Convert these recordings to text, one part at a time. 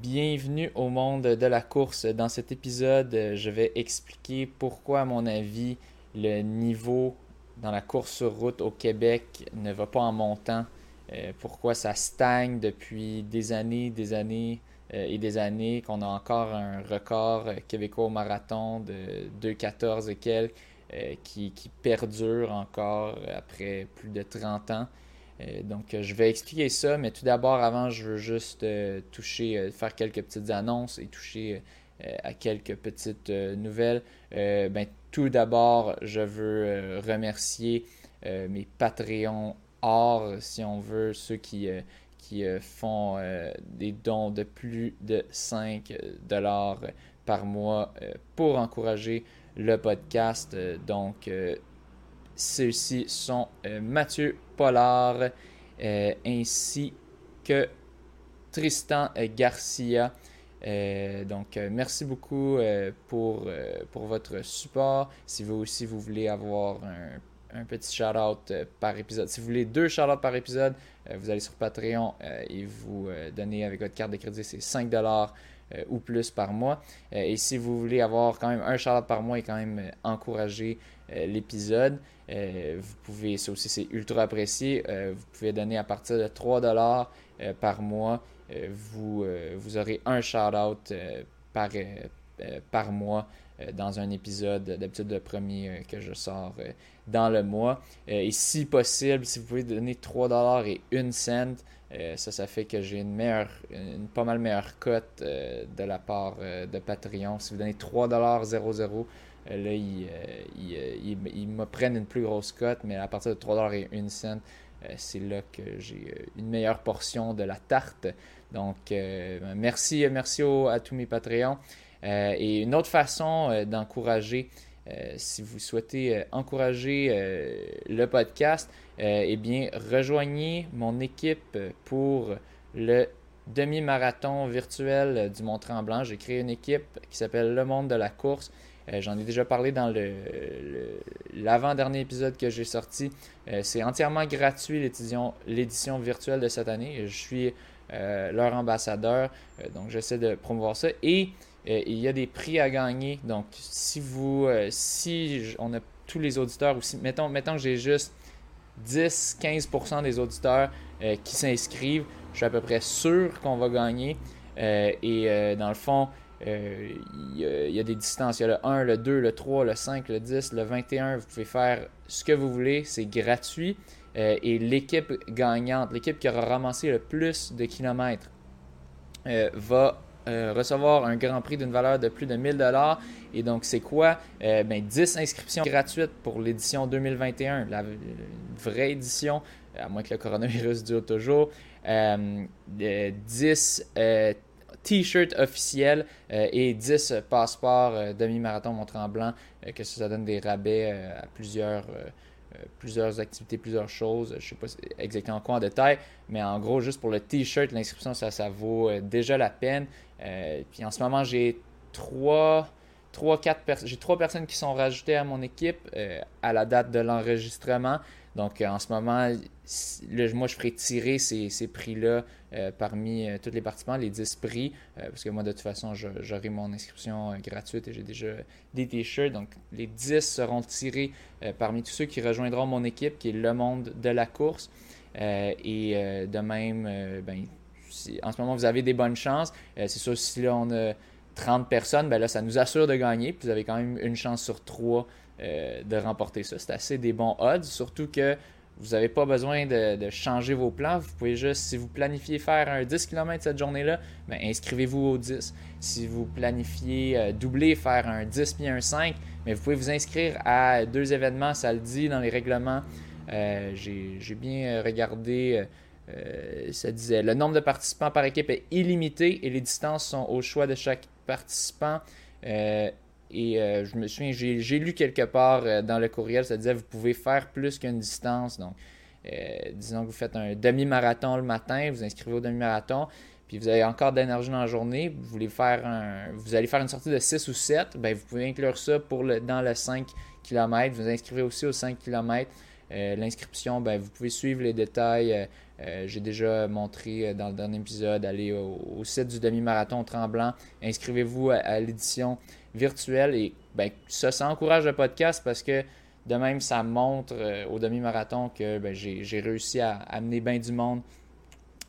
Bienvenue au monde de la course. Dans cet épisode, je vais expliquer pourquoi, à mon avis, le niveau dans la course sur route au Québec ne va pas en montant. Euh, pourquoi ça stagne depuis des années, des années euh, et des années, qu'on a encore un record québécois au marathon de 2,14 et quelques euh, qui, qui perdure encore après plus de 30 ans. Euh, donc, je vais expliquer ça, mais tout d'abord, avant, je veux juste euh, toucher, euh, faire quelques petites annonces et toucher à quelques petites nouvelles. ben, tout d'abord, je veux remercier mes Patreons or, si on veut, ceux qui, qui font des dons de plus de 5 dollars par mois pour encourager le podcast. donc, ceux-ci sont Mathieu Pollard euh, ainsi que Tristan Garcia. Euh, donc, euh, merci beaucoup pour, pour votre support. Si vous aussi vous voulez avoir un, petit shout-out par épisode, si vous voulez deux shout-outs par épisode, vous allez sur Patreon et vous donnez avec votre carte de crédit, c'est 5$ ou plus par mois. et si vous voulez avoir quand même un shout-out par mois et quand même encourager l'épisode, euh, vous pouvez, ça aussi c'est ultra apprécié, euh, vous pouvez donner à partir de 3 dollars euh, par mois. vous, vous aurez un shout-out par, par mois dans un épisode, d'habitude le premier que je sors dans le mois. et si possible, si vous pouvez donner 3 dollars et 1 cent, ça, ça fait que j'ai une meilleure, une pas mal meilleure cote de la part de Patreon. Si vous donnez 3,00 euh, là, ils, euh, euh, me prennent une plus grosse cote, mais à partir de 3,01 cent, c'est là que j'ai une meilleure portion de la tarte. Donc, merci, merci à tous mes Patreons. et une autre façon d'encourager, si vous souhaitez encourager le podcast, eh bien, rejoignez mon équipe pour le demi-marathon virtuel du Mont-Tremblant. J'ai créé une équipe qui s'appelle Le Monde de la course. Euh, j'en ai déjà parlé dans l'avant-dernier épisode que j'ai sorti. Euh, c'est entièrement gratuit l'édition virtuelle de cette année. Je suis euh, leur ambassadeur, donc j'essaie de promouvoir ça. Et il y a des prix à gagner. Donc si vous, si on a tous les auditeurs, ou si, mettons, mettons que j'ai juste 10-15% des auditeurs qui s'inscrivent, je suis à peu près sûr qu'on va gagner. et dans le fond, euh, il y, a des distances. Il y a le 1, le 2, le 3, le 5, le 10, le 21. Vous pouvez faire ce que vous voulez. C'est gratuit. Euh, et l'équipe gagnante, l'équipe qui aura ramassé le plus de kilomètres, euh, va recevoir un grand prix d'une valeur de plus de 1000 dollars. Et donc, c'est quoi? Ben, 10 inscriptions gratuites pour l'édition 2021, la, vraie édition, à moins que le coronavirus dure toujours. 10 T-shirt officiel euh, et 10 passeports euh, demi-marathon Mont-Tremblant, euh, que ça donne des rabais à plusieurs, plusieurs activités, plusieurs choses. Je ne sais pas exactement quoi en détail, mais en gros, juste pour le T-shirt, l'inscription, ça, ça vaut déjà la peine. puis en ce moment, j'ai trois trois, quatre j'ai trois personnes qui sont rajoutées à mon équipe à la date de l'enregistrement. Donc, en ce moment, moi, je ferai tirer ces, prix-là euh, parmi euh, tous les participants, les 10 prix, euh, parce que moi, de toute façon, j'aurai mon inscription gratuite et j'ai déjà des t-shirts. Donc, les 10 seront tirés parmi tous ceux qui rejoindront mon équipe, qui est le monde de la course. et de même, ben, en ce moment, vous avez des bonnes chances. c'est sûr, si là, on a 30 personnes, ben là, ça nous assure de gagner. Puis vous avez quand même une chance sur 3 euh, de remporter ça. C'est assez des bons odds, surtout que vous n'avez pas besoin de, changer vos plans. Vous pouvez juste, si vous planifiez faire un 10 km cette journée-là, ben, inscrivez-vous au 10. Si vous planifiez euh, doubler, faire un 10 puis un 5, mais vous pouvez vous inscrire à deux événements, ça le dit dans les règlements. Euh, j'ai bien regardé, ça disait le nombre de participants par équipe est illimité et les distances sont au choix de chaque participant. Et euh, je me souviens, j'ai lu quelque part euh, dans le courriel, ça disait vous pouvez faire plus qu'une distance. Donc, euh, disons que vous faites un demi-marathon le matin, vous inscrivez au demi-marathon, puis vous avez encore d'énergie dans la journée, vous voulez faire un, vous allez faire une sortie de 6 ou 7, ben vous pouvez inclure ça pour le, dans le 5 km. Vous inscrivez aussi au 5 km. L'inscription, ben, vous pouvez suivre les détails. J'ai déjà montré dans le dernier épisode, allez au, site du demi-marathon tremblant, inscrivez-vous à, l'édition virtuelle et ben, ça, ça encourage le podcast parce que de même, ça montre au demi-marathon que ben, j'ai réussi à amener bien du monde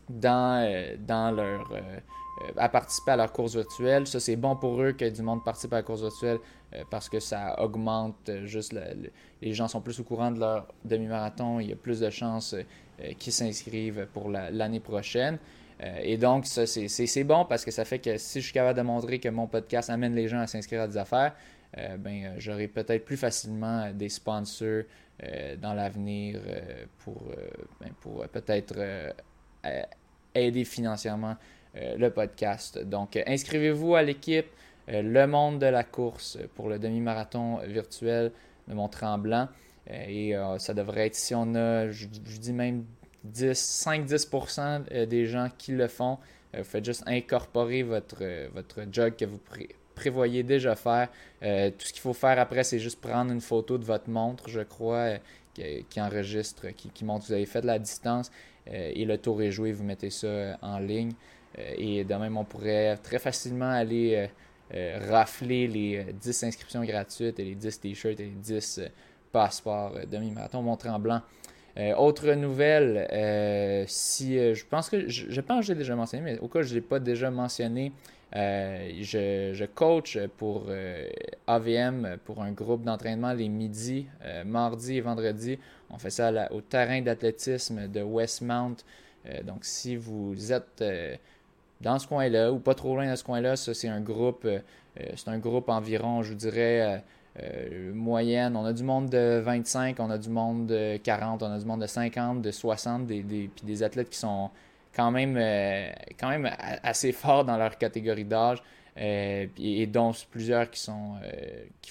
dans, euh, dans leur, euh, euh, à participer à leur course virtuelle. Ça, c'est bon pour eux que du monde participe à la course virtuelle parce que ça augmente juste les gens sont plus au courant de leur demi-marathon. Il y a plus de chances qu'ils s'inscrivent pour l'année prochaine. Et donc, ça, c'est bon parce que ça fait que si je suis capable de montrer que mon podcast amène les gens à s'inscrire à des affaires, ben, j'aurai peut-être plus facilement des sponsors dans l'avenir pour, ben, pour peut-être aider financièrement euh, le podcast. Donc, euh, inscrivez-vous à l'équipe euh, Le Monde de la course pour le demi-marathon virtuel de Mont-Tremblant. et ça devrait être, si on a, je, dis même 5-10% des gens qui le font, vous faites juste incorporer votre, votre jog que vous prévoyez déjà faire. tout ce qu'il faut faire après, c'est juste prendre une photo de votre montre, je crois, qui, enregistre, qui, montre que vous avez fait la distance euh, et le tour est joué, vous mettez ça euh, en ligne. Euh, et de même, on pourrait très facilement aller rafler les 10 inscriptions gratuites et les 10 t-shirts et les 10 passeports demi-marathon montré en blanc. Autre nouvelle, si je pense que je, pense que j'ai déjà mentionné, mais au cas où je ne l'ai pas déjà mentionné, je, coach pour AVM pour un groupe d'entraînement les midis, mardi et vendredi. On fait ça au terrain d'athlétisme de Westmount. Euh, donc, si vous êtes euh, dans ce coin-là ou pas trop loin de ce coin-là, ça, c'est un groupe, euh, c'est un groupe environ, je vous dirais, moyenne. On a du monde de 25, on a du monde de 40, on a du monde de 50, de 60, des, puis des athlètes qui sont quand même, même assez forts dans leur catégorie d'âge. et, dont plusieurs qui,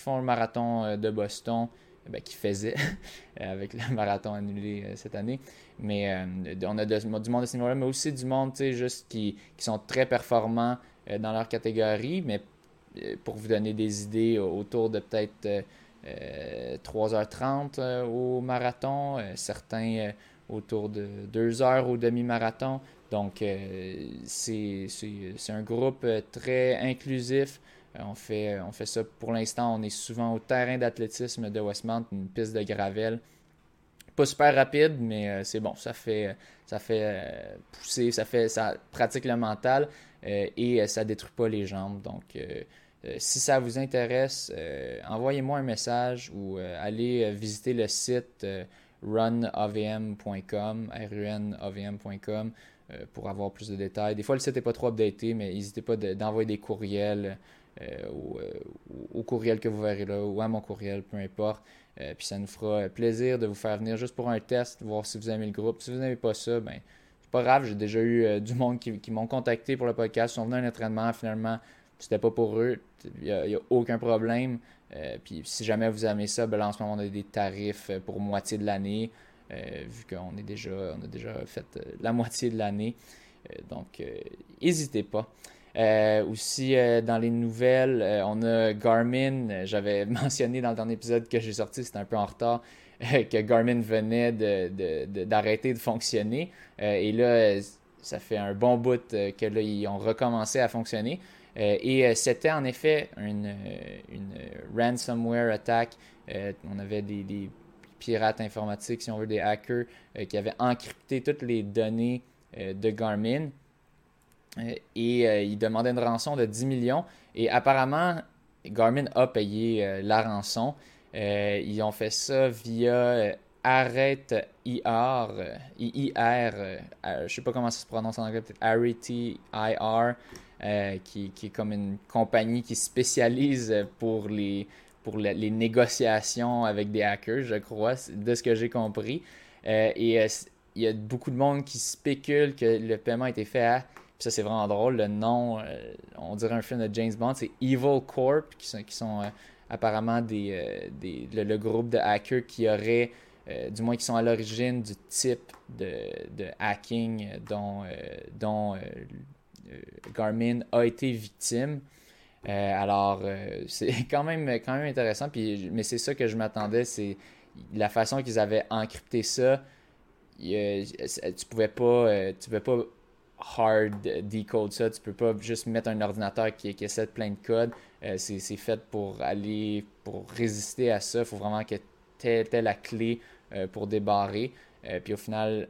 font le marathon de Boston, ben, qui faisait avec le marathon annulé euh, cette année. Mais euh, on a du monde de ce niveau-là, mais aussi du monde juste qui, sont très performants euh, dans leur catégorie. Mais pour vous donner des idées, autour de peut-être 3h30 au marathon, certains autour de 2 heures au demi-marathon. Donc, c'est un groupe très inclusif. Euh, on fait, on fait ça pour l'instant. On est souvent au terrain d'athlétisme de Westmount, une piste de gravel. Pas super rapide, mais euh, c'est bon. Ça fait, ça fait euh, pousser, ça fait, ça pratique le mental et ça détruit pas les jambes. Donc, si ça vous intéresse, envoyez-moi un message ou allez visiter le site runavm.com, runavm.com pour avoir plus de détails. Des fois, le site n'est pas trop updaté, mais n'hésitez pas d'envoyer des courriels euh, euh, au, courriel que vous verrez là ou à mon courriel, peu importe. Euh, puis ça nous fera plaisir de vous faire venir juste pour un test, voir si vous aimez le groupe. Si vous n'aimez pas ça, ben c'est pas grave. J'ai déjà eu du monde qui, m'ont contacté pour le podcast, ils sont venus à un entraînement, finalement, c'était pas pour eux. Il n'y a, aucun problème. puis si jamais vous aimez ça, ben en ce moment, on a des tarifs pour moitié de l'année, vu qu'on est déjà, on a déjà fait la moitié de l'année. donc, n'hésitez pas. Euh, aussi, euh, dans les nouvelles, euh, on a Garmin. J'avais mentionné dans le dernier épisode que j'ai sorti, c'était un peu en retard, que Garmin venait d'arrêter de, de, fonctionner. et là, ça fait un bon bout que là, ils ont recommencé à fonctionner. et c'était en effet une, une ransomware attack. on avait des, pirates informatiques, si on veut, des hackers, qui avaient encrypté toutes les données de Garmin et euh, il demandait une rançon de 10 millions. Et apparemment, Garmin a payé euh, la rançon. ils ont fait ça via Arrête IR, je ne sais pas comment ça se prononce en anglais, peut-être IR, qui, qui, est comme une compagnie qui spécialise pour les, pour les négociations avec des hackers, je crois, de ce que j'ai compris. et il y a beaucoup de monde qui spécule que le paiement a été fait à ça, c'est vraiment drôle. Le nom, euh, on dirait un film de James Bond, c'est Evil Corp, qui sont, qui sont euh, apparemment des, euh, des le, groupe de hackers qui auraient, du moins qui sont à l'origine du type de, de hacking dont, dont Garmin a été victime. alors, c'est quand même, quand même intéressant, puis, mais c'est ça que je m'attendais, c'est la façon qu'ils avaient encrypté ça, tu pouvais pas, tu pouvais pas hard decode ça. Tu peux pas juste mettre un ordinateur qui, qui essaie de plein de code. c'est fait pour aller, pour résister à ça. Il faut vraiment que tu aies, la clé pour débarrer. puis au final,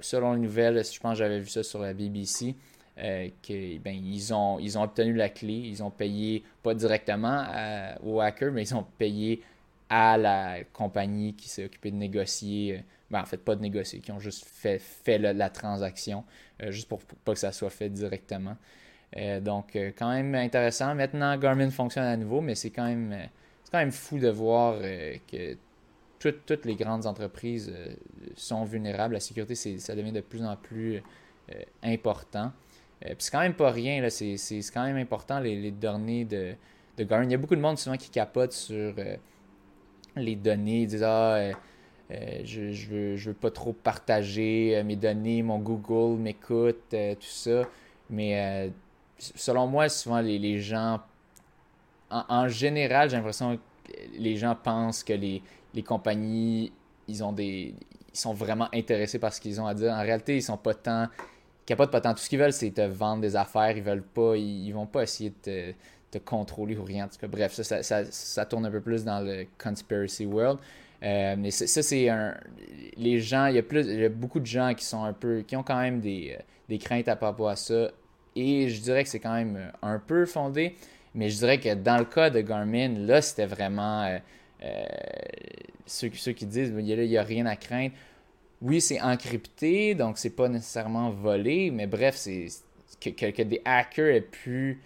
selon les nouvelles, je pense que j'avais vu ça sur la BBC, euh, que, ben, ils, ont, ils ont obtenu la clé, ils ont payé, pas directement au hacker, mais ils ont payé à la compagnie qui s'est occupée de négocier, euh, ben, en fait pas de négocier, qui ont juste fait, fait la transaction, euh, juste pour, pas que ça soit fait directement. donc quand même intéressant. Maintenant Garmin fonctionne à nouveau, mais c'est quand même quand même fou de voir que toutes, les grandes entreprises sont vulnérables. La sécurité, ça devient de plus en plus important. Euh, c'est quand même pas rien, c'est quand même important les, données de, de, Garmin. Il y a beaucoup de monde souvent qui capote sur euh, les données, ils disent Ah, euh, je, je, veux, je veux pas trop partager mes données, mon Google m'écoute, tout ça. Mais selon moi, souvent les, gens, en, général, j'ai l'impression que les gens pensent que les, les compagnies, ils sont vraiment intéressés par ce qu'ils ont à dire. En réalité, ils sont pas tant capotent pas tant. Tout ce qu'ils veulent, c'est te vendre des affaires. Ils veulent pas, ils, vont pas essayer de contrôler ou rien. En tout cas, bref, ça ça, tourne un peu plus dans le conspiracy world. Euh, mais ça, c'est un. Les gens, il y, a plus, il y a beaucoup de gens qui sont un peu. qui ont quand même des, euh, des craintes à propos à ça. Et je dirais que c'est quand même euh, un peu fondé. Mais je dirais que dans le cas de Garmin, là, c'était vraiment. ceux, ceux, qui disent il n'y a, rien à craindre oui, c'est encrypté, donc c'est pas nécessairement volé, mais bref, c'est que, des hackers aient pu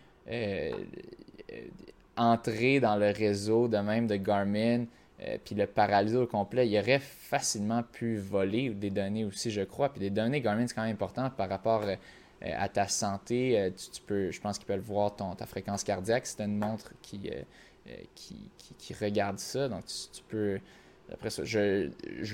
entrer dans le réseau de même de Garmin, euh, puis le paralyser au complet, il aurait facilement pu voler des données aussi, je crois. Puis des données Garmin, c'est quand même important par rapport à ta santé. Tu, peux, je pense qu'ils peuvent voir ton, ta fréquence cardiaque. C'est une montre qui, qui, qui, regarde ça, donc tu peux après ça, je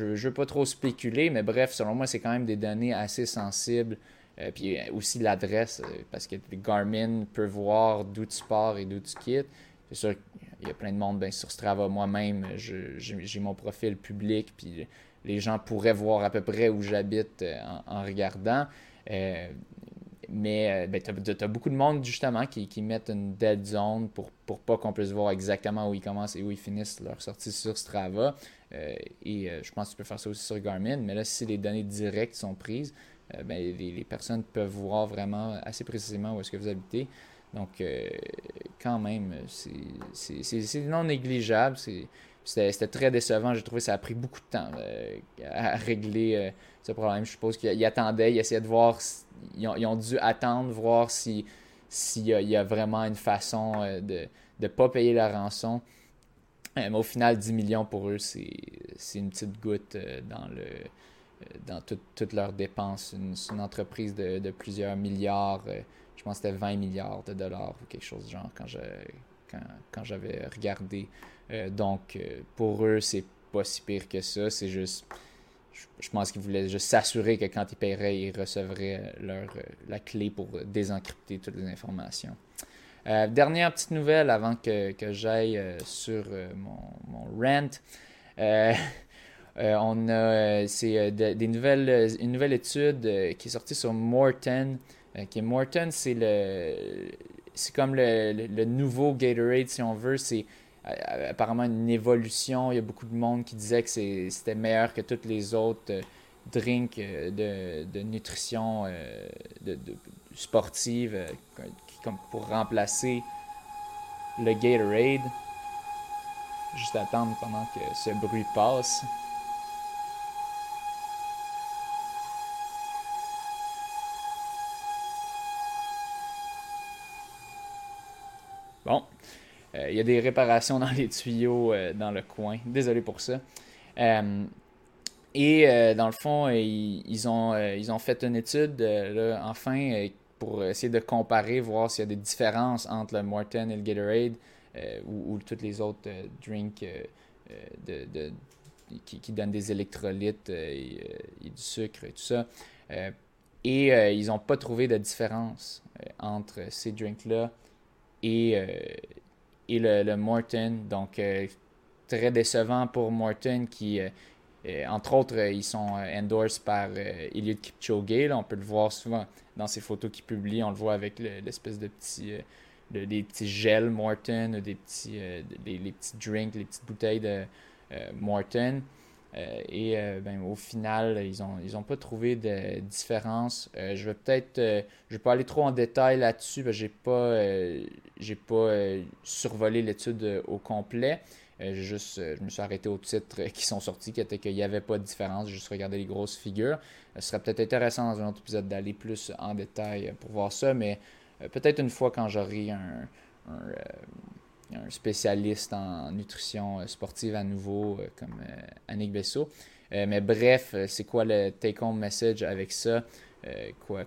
ne veux pas trop spéculer, mais bref, selon moi, c'est quand même des données assez sensibles. Euh, puis euh, aussi l'adresse, euh, parce que Garmin peut voir d'où tu pars et d'où tu quittes. C'est sûr qu'il y a plein de monde ben, sur Strava. Moi-même, j'ai mon profil public, puis les gens pourraient voir à peu près où j'habite en, regardant. Mais ben, tu as, beaucoup de monde justement qui, mettent une dead zone pour, pour pas qu'on puisse voir exactement où ils commencent et où ils finissent leur sortie sur Strava. Et je pense que tu peux faire ça aussi sur Garmin. Mais là, si les données directes sont prises, euh, ben, les, personnes peuvent voir vraiment assez précisément où est-ce que vous habitez. Donc, quand même, c'est non négligeable. C'était très décevant. J'ai trouvé que ça a pris beaucoup de temps à régler ce problème. Je suppose qu'ils attendaient, ils essayaient de voir, ils, ont, dû attendre, voir s'il y, y, a vraiment une façon de ne pas payer la rançon. Mais au final, 10 millions pour eux, c'est une petite goutte euh, dans, le, euh, dans toutes leurs dépenses. C'est une, entreprise de, plusieurs milliards. Euh, je pense que c'était 20 milliards de dollars ou quelque chose du genre quand j'avais quand, regardé. donc, pour eux, c'est pas si pire que ça. C'est juste. Je, pense qu'ils voulaient juste s'assurer que quand ils paieraient, ils recevraient leur, la clé pour désencrypter toutes les informations. Euh, dernière petite nouvelle avant que, que j'aille euh, sur euh, mon, mon, rant. on a c'est des nouvelles, une nouvelle étude qui est sortie sur Morton. Morton, c'est le c'est comme le, nouveau Gatorade si on veut. C'est apparemment une évolution. Il y a beaucoup de monde qui disait que c'était meilleur que toutes les autres drinks de, de nutrition de, sportive comme pour remplacer le Gatorade. Juste attendre pendant que ce bruit passe. Il y a des réparations dans les tuyaux euh, dans le coin. Désolé pour ça. Euh, et dans le fond, ils, ont, ils ont fait une étude, enfin, pour essayer de comparer, voir s'il y a des différences entre le Morton et le Gatorade euh, ou, ou tous les autres euh, drinks euh, de, qui, donnent des électrolytes et, du sucre et tout ça. et ils n'ont pas trouvé de différence entre ces drinks-là et, et le, le, Morton. Donc, très décevant pour Morton qui, entre autres, ils sont endorsed par Eliud Kipchoge. on peut le voir souvent dans ses photos qu'il publie. On le voit avec l'espèce de petits, des petits gels Morton, des petits, les, petits drinks, les petites bouteilles de Morton. Euh, et euh, ben, au final, ils n'ont pas trouvé de différence. Euh, je vais peut-être. je vais pas aller trop en détail là-dessus parce que j'ai pas, survolé l'étude au complet. juste, je me suis arrêté aux titres qui sont sortis, qui étaient qu'il n'y avait pas de différence. J'ai juste regardé les grosses figures. ce serait peut-être intéressant dans un autre épisode d'aller plus en détail pour voir ça, mais peut-être une fois quand j'aurai un spécialiste en nutrition euh, sportive à nouveau, euh, comme euh, Annick Bessot. mais bref, c'est quoi le take-home message avec ça?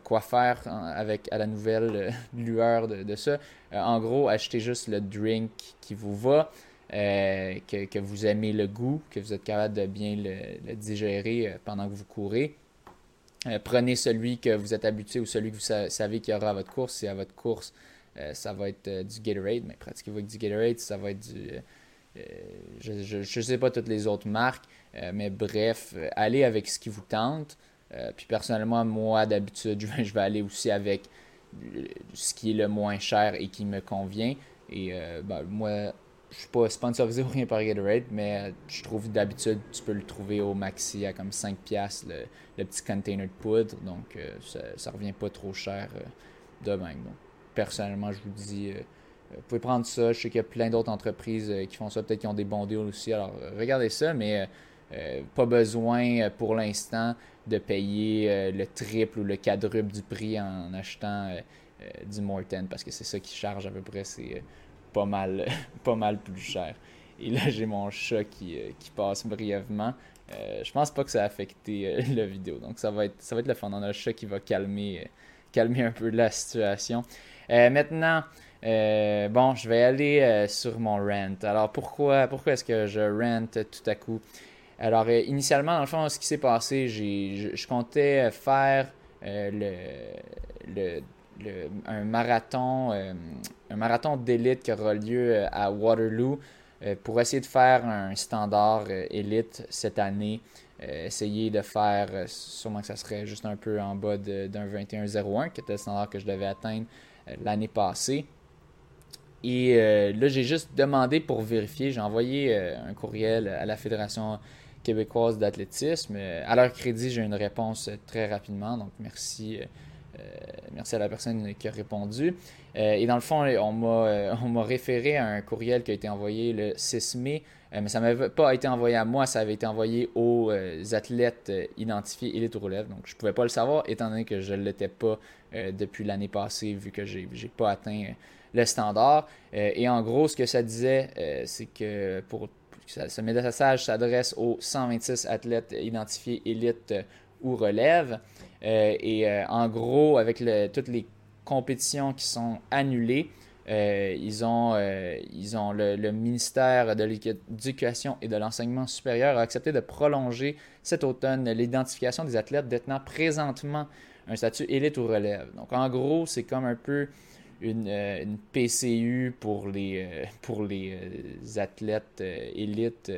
quoi, faire avec à la nouvelle lueur de, ça? en gros, achetez juste le drink qui vous va, que, que, vous aimez le goût, que vous êtes capable de bien le, digérer pendant que vous courez. prenez celui que vous êtes habitué ou celui que vous savez qu'il y aura à votre course. Si à votre course, euh, ça va être euh, du Gatorade, mais pratiquez-vous avec du Gatorade, ça va être du. Euh, je ne sais pas toutes les autres marques, mais bref, allez avec ce qui vous tente. puis personnellement, moi, d'habitude, je vais aller aussi avec ce qui est le moins cher et qui me convient. Et ben, moi, je suis pas sponsorisé ou rien par Gatorade, mais je trouve d'habitude, tu peux le trouver au maxi à comme 5$ le, le petit container de poudre. Donc, ça, ça revient pas trop cher de même personnellement, je vous dis, euh, vous pouvez prendre ça. Je sais qu'il y a plein d'autres entreprises euh, qui font ça, peut-être qui ont des bons deals aussi. Alors, euh, regardez ça, mais pas besoin pour l'instant de payer le triple ou le quadruple du prix en achetant du Morton parce que c'est ça qui charge à peu près, c'est pas mal, pas mal plus cher. Et là, j'ai mon chat qui, passe brièvement. je pense pas que ça a affecté la vidéo. Donc ça va être ça va être le fun. On a le chat qui va calmer, calmer un peu la situation. Euh, maintenant, euh, bon, je vais aller euh, sur mon rent. Alors, pourquoi, pourquoi est-ce que je rent tout à coup? Alors, initialement, dans le fond, ce qui s'est passé, je, comptais faire le, un marathon, marathon d'élite qui aura lieu à Waterloo pour essayer de faire un standard élite cette année. essayer de faire, sûrement que ça serait juste un peu en bas d'un 21-01, qui était le standard que je devais atteindre l'année passée. Et euh, là, j'ai juste demandé pour vérifier. J'ai envoyé euh, un courriel à la Fédération québécoise d'athlétisme. à leur crédit, j'ai une réponse très rapidement. Donc, merci, merci à la personne qui a répondu. Et dans le fond, on m'a référé à un courriel qui a été envoyé le 6 mai. mais ça n'avait pas été envoyé à moi, ça avait été envoyé aux athlètes identifiés élite relève. Donc, je ne pouvais pas le savoir, étant donné que je ne l'étais pas euh, depuis l'année passée, vu que j'ai n'ai pas atteint euh, le standard. Euh, et en gros, ce que ça disait, c'est que pour ce message s'adresse aux 126 athlètes identifiés élite ou relève. et en gros, avec toutes les compétitions qui sont annulées, ils ont, ils ont le, ministère de l'Éducation et de l'Enseignement supérieur a accepté de prolonger cet automne l'identification des athlètes détenant présentement un statut élite ou relève. Donc en gros, c'est comme un peu une, euh, PCU pour les, euh, pour les euh, athlètes élites,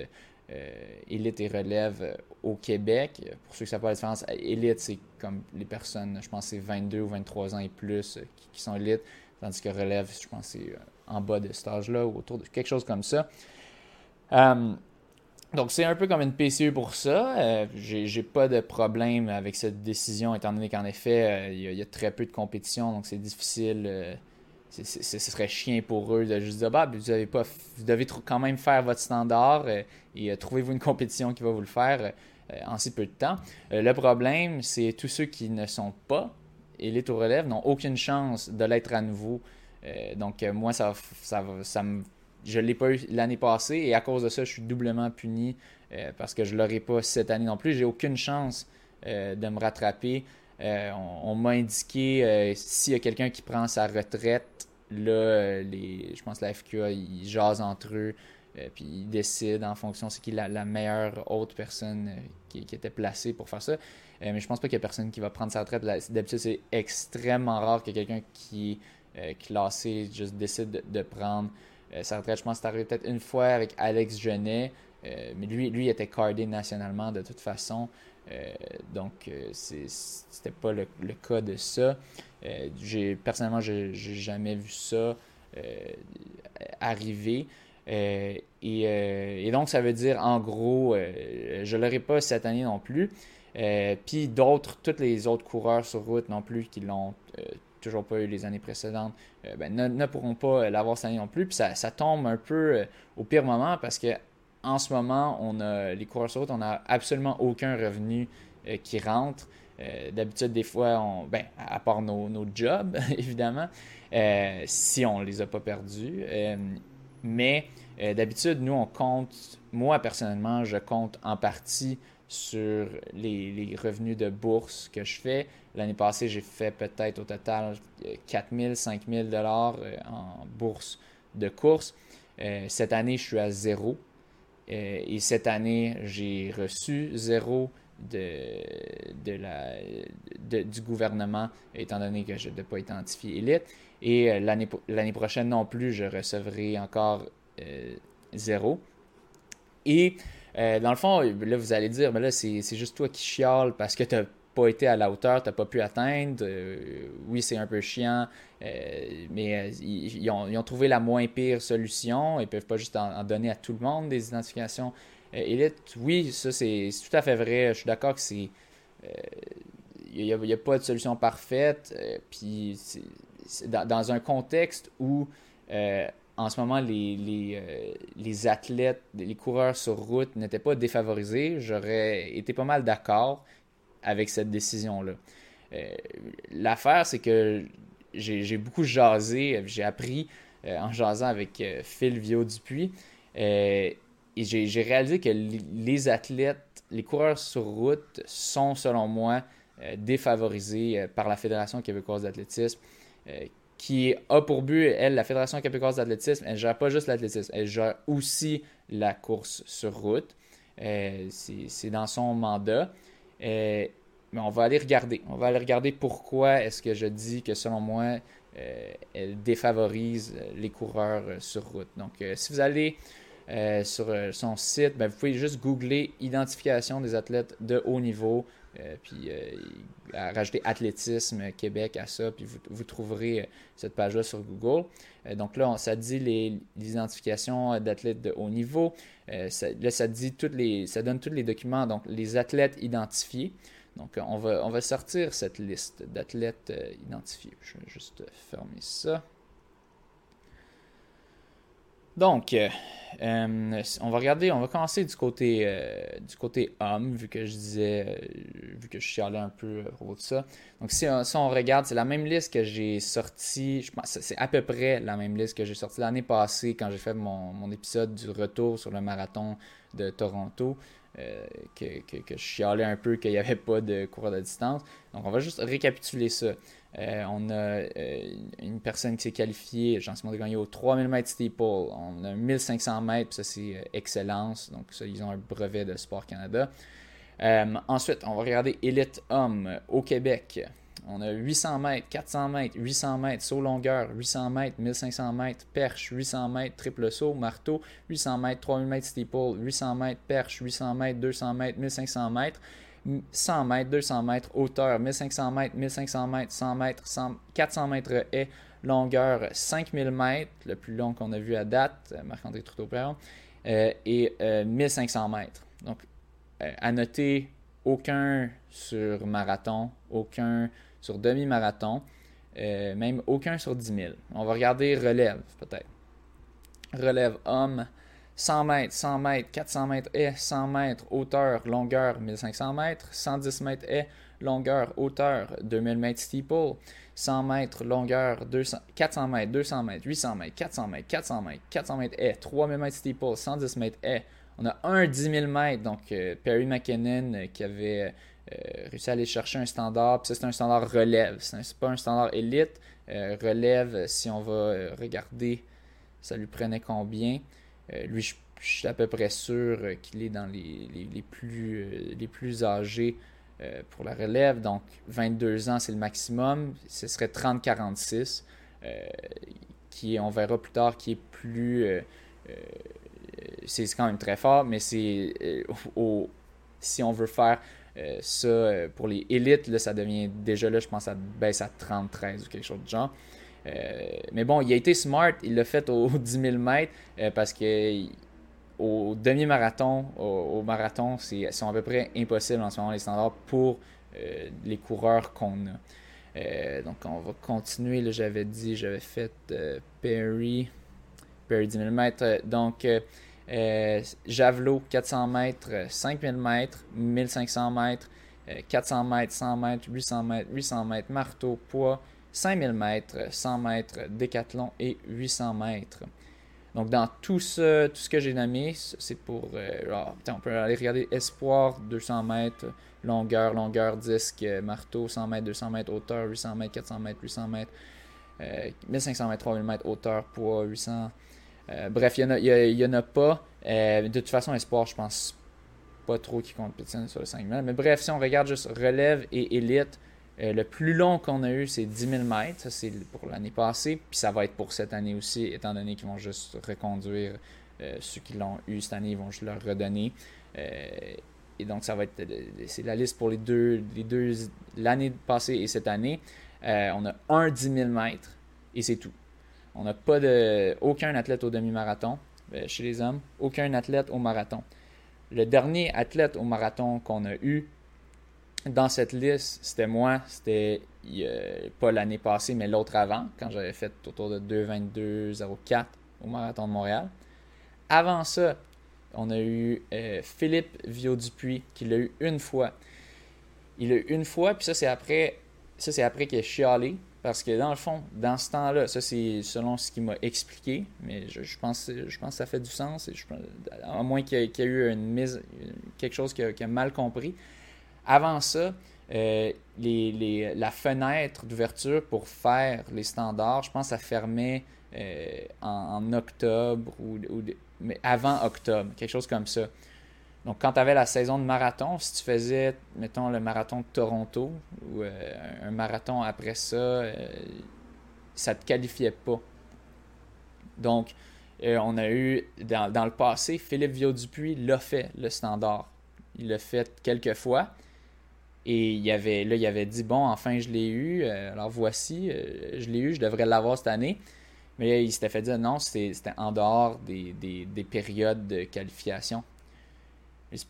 élite et relève au Québec. Pour ceux qui savent pas la différence, élite, c'est comme les personnes, je pense c'est 22 ou 23 ans et plus qui, sont élites, tandis que relève, je pense c'est en bas de cet âge-là ou autour de quelque chose comme ça. Donc, c'est un peu comme une PCE pour ça. Euh, j'ai pas de problème avec cette décision, étant donné qu'en effet, euh, il y, a très peu de compétition, donc c'est difficile. Euh, ce serait chiant pour eux de juste dire bah, vous, avez pas, vous devez quand même faire votre standard et trouvez-vous une compétition qui va vous le faire en si peu de temps. le problème, c'est tous ceux qui ne sont pas élite ou relève n'ont aucune chance de l'être à nouveau. donc, moi, ça, ça, ça je ne l'ai pas eu l'année passée et à cause de ça, je suis doublement puni euh, parce que je ne l'aurai pas cette année non plus. J'ai aucune chance euh, de me rattraper. Euh, on, m'a indiqué s'il y a quelqu'un qui prend sa retraite, là, les, je pense que la FQA, ils jasent entre eux. Puis ils décident en fonction c'est qui la, la meilleure autre personne qui, était placée pour faire ça. mais je pense pas qu'il y a personne qui va prendre sa retraite. D'habitude, c'est extrêmement rare que quelqu'un qui est classé juste décide de prendre sa retraite, je pense que c'est arrivé peut-être une fois avec Alex Genet. mais lui, lui était cardé nationalement de toute façon. donc, c'était pas le, le, cas de ça. j'ai personnellement, j'ai jamais vu ça arriver. Euh, euh, et, donc, ça veut dire, en gros, euh, je ne l'aurai pas cette année non plus. Puis d'autres, tous les autres coureurs sur route non plus qui l'ont toujours pas eu les années précédentes, ben, ne, pourront pas l'avoir cette année non plus. Puis ça, tombe un peu au pire moment parce que en ce moment, on a les coureurs sur route, on n'a absolument aucun revenu qui rentre. D'habitude, des fois, ben, à part nos, nos jobs, évidemment, si on ne les a pas perdus. Mais euh, d'habitude, nous, on compte, moi personnellement, je compte en partie sur les, revenus de bourse que je fais. L'année passée, j'ai fait peut-être au total 4 000, 5 000 dollars euh, en bourse de course. Euh, cette année, je suis à zéro. et cette année, j'ai reçu zéro de, du gouvernement, étant donné que je n'ai pas identifié élite. Et euh, l'année prochaine non plus, je recevrai encore euh, zéro. Et euh, dans le fond, là, vous allez dire, mais là, c'est juste toi qui chiales parce que tu n'as pas été à la hauteur, tu n'as pas pu atteindre. oui, c'est un peu chiant, mais ils, ont, trouvé la moins pire solution. Ils peuvent pas juste en, donner à tout le monde des identifications élite. Oui, ça, c'est tout à fait vrai. Je suis d'accord que c'est. Il n'y a, pas de solution parfaite. puis dans, un contexte où euh, en ce moment les, euh, les, athlètes, les coureurs sur route n'étaient pas défavorisés, j'aurais été pas mal d'accord avec cette décision-là. Euh, l'affaire, c'est que j'ai beaucoup jasé, j'ai appris en jasant avec Phil Viau-Dupuis, et j'ai réalisé que les athlètes, les coureurs sur route sont, selon moi, défavorisés par la Fédération québécoise d'athlétisme. Euh, qui a pour but, elle, la Fédération québécoise d'athlétisme, elle ne gère pas juste l'athlétisme, elle gère aussi la course sur route. Euh, c'est dans son mandat. Euh, mais on va aller regarder. On va aller regarder pourquoi est-ce que je dis que selon moi, elle défavorise les coureurs sur route. Donc, si vous allez sur son site, ben, vous pouvez juste googler identification des athlètes de haut niveau. Euh, puis euh, rajouter athlétisme Québec à ça, puis vous, trouverez euh, cette page-là sur Google. donc là, ça dit les, identifications d'athlètes de haut niveau. Là, ça dit toutes les, ça donne tous les documents, donc les athlètes identifiés. Donc on va, on va sortir cette liste d'athlètes identifiés. Je vais juste fermer ça. Donc, euh, euh, on va regarder, on va commencer du côté, euh, homme, vu que je disais, vu que je chialais un peu à propos de ça. Donc, si, on regarde, c'est la même liste que j'ai sortie, c'est à peu près la même liste que j'ai sortie l'année passée quand j'ai fait mon, mon, épisode du retour sur le marathon de Toronto. que, je chialais un peu qu'il n'y avait pas de cours de distance. Donc, on va juste récapituler ça. Euh, on a euh, une personne qui s'est qualifiée, Jean-Simon gagné au 3000 mètres steeple. On a 1500 mètres, ça c'est euh, excellence. Donc ça, ils ont un brevet de Sport Canada. ensuite, on va regarder Elite Homme au Québec. On a 800 mètres, 400 mètres, 800 mètres, saut longueur, 800 mètres, 1500 mètres, perche, 800 mètres, triple saut, marteau, 800 mètres, 3000 mètres steeple, 800 mètres, perche, 800 mètres, 200 mètres, 1500 mètres. 100 mètres, 200 mètres, hauteur 1500 mètres, 1500 mètres, 100 mètres, 400 mètres haie, longueur 5000 mètres, le plus long qu'on a vu à date, euh, Marc-André Trudeau-Perron, euh, et 1500 euh, mètres. Donc, à noter, aucun sur marathon, aucun sur demi-marathon, même aucun sur 10 000. On va regarder relève, peut-être. Relève homme, 100 mètres, 100 mètres, 400 mètres haie, 100 mètres, hauteur, longueur 1500 mètres, 110 mètres haie, longueur, hauteur 2000 mètres steeple, 100 mètres, longueur 200, 400 mètres, 200 mètres, 800 mètres, 400 mètres, 400 mètres, 400 mètres haie, 3000 mètres steeple, 110 mètres haie. On a un 10 000 mètres, donc euh, Perry McKinnon euh, qui avait euh, réussi à aller chercher un standard, puis ça c'est un standard relève, c'est pas un standard élite. relève, si on va regarder, ça lui prenait combien? Euh, lui, je, suis à peu près sûr euh, qu'il est dans les, les, plus, euh, les plus âgés pour la relève. Donc, 22 ans, c'est le maximum. Ce serait 30-46. qui on verra plus tard, qui est plus. c'est quand même très fort, mais c'est. si on veut faire ça pour les élites, là, ça devient déjà là, je pense, ça baisse à 33 ou quelque chose de genre. Mais bon, il a été smart, il l'a fait aux 10 000 mètres parce que au demi-marathon, au, marathon, c'est sont à peu près impossibles en ce moment les standards pour euh, les coureurs qu'on a. Euh, donc on va continuer. J'avais dit, j'avais fait euh, Perry, Perry 10 000 mètres. Donc Javelot 400 mètres, 5000 mètres, 1500 mètres, 400 mètres, 100 mètres, 800 mètres, 800 mètres, marteau, poids, 5000 mètres, 100 mètres, décathlon et 800 mètres. Donc, dans tout ça, tout ce que j'ai nommé, c'est pour. Euh, on peut aller regarder Espoir, 200 mètres, longueur, longueur, disque, euh, marteau, 100 mètres, 200 mètres, hauteur, 800 mètres, 400 mètres, 800 mètres, 1500 mètres, 3000 mètres, hauteur, poids, 800. Euh, bref, il n'y en, a pas. de toute façon, Espoir, je pense pas trop qui compétitionne sur le 5000. Mais bref, si on regarde juste relève et élite, euh, le plus long qu'on a eu, c'est 10 000 mètres. Ça, c'est pour l'année passée. Puis ça va être pour cette année aussi, étant donné qu'ils vont juste reconduire euh, ceux qui l'ont eu cette année, ils vont juste leur redonner. Euh, et donc, ça va être c'est la liste pour les deux, les deux l'année passée et cette année. on a un 10 000 mètres et c'est tout. On n'a pas de aucun athlète au demi-marathon chez les hommes, aucun athlète au marathon. Le dernier athlète au marathon qu'on a eu, dans cette liste, c'était moi, c'était pas l'année passée, mais l'autre avant, quand j'avais fait autour de 2,22,04 au Marathon de Montréal. Avant ça, on a eu euh, Philippe Viau-Dupuis, qui l'a eu une fois. Il l'a eu une fois, puis ça, c'est après, ça, c'est après qu'il ait chialé. Parce que dans le fond, dans ce temps-là, ça c'est selon ce qu'il m'a expliqué, mais je, pense, je pense que ça fait du sens, à moins qu'il y, ait eu une mise, quelque chose qu'il a mal compris. Avant ça, euh, la fenêtre d'ouverture pour faire les standards, je pense que ça fermait euh, en, octobre ou, mais avant octobre, quelque chose comme ça. Donc, quand tu avais la saison de marathon, si tu faisais, mettons, le marathon de Toronto ou euh, un marathon après ça, ça ne te qualifiait pas. Donc, on a eu, dans, dans, le passé, Philippe Viau-Dupuis l'a fait, le standard. Il l'a fait quelques fois. Et il avait, là, il avait dit Bon, enfin, je l'ai eu. Euh, alors voici, euh, je l'ai eu, je devrais l'avoir cette année. Mais il s'était fait dire non, c'était en dehors des, périodes de qualification.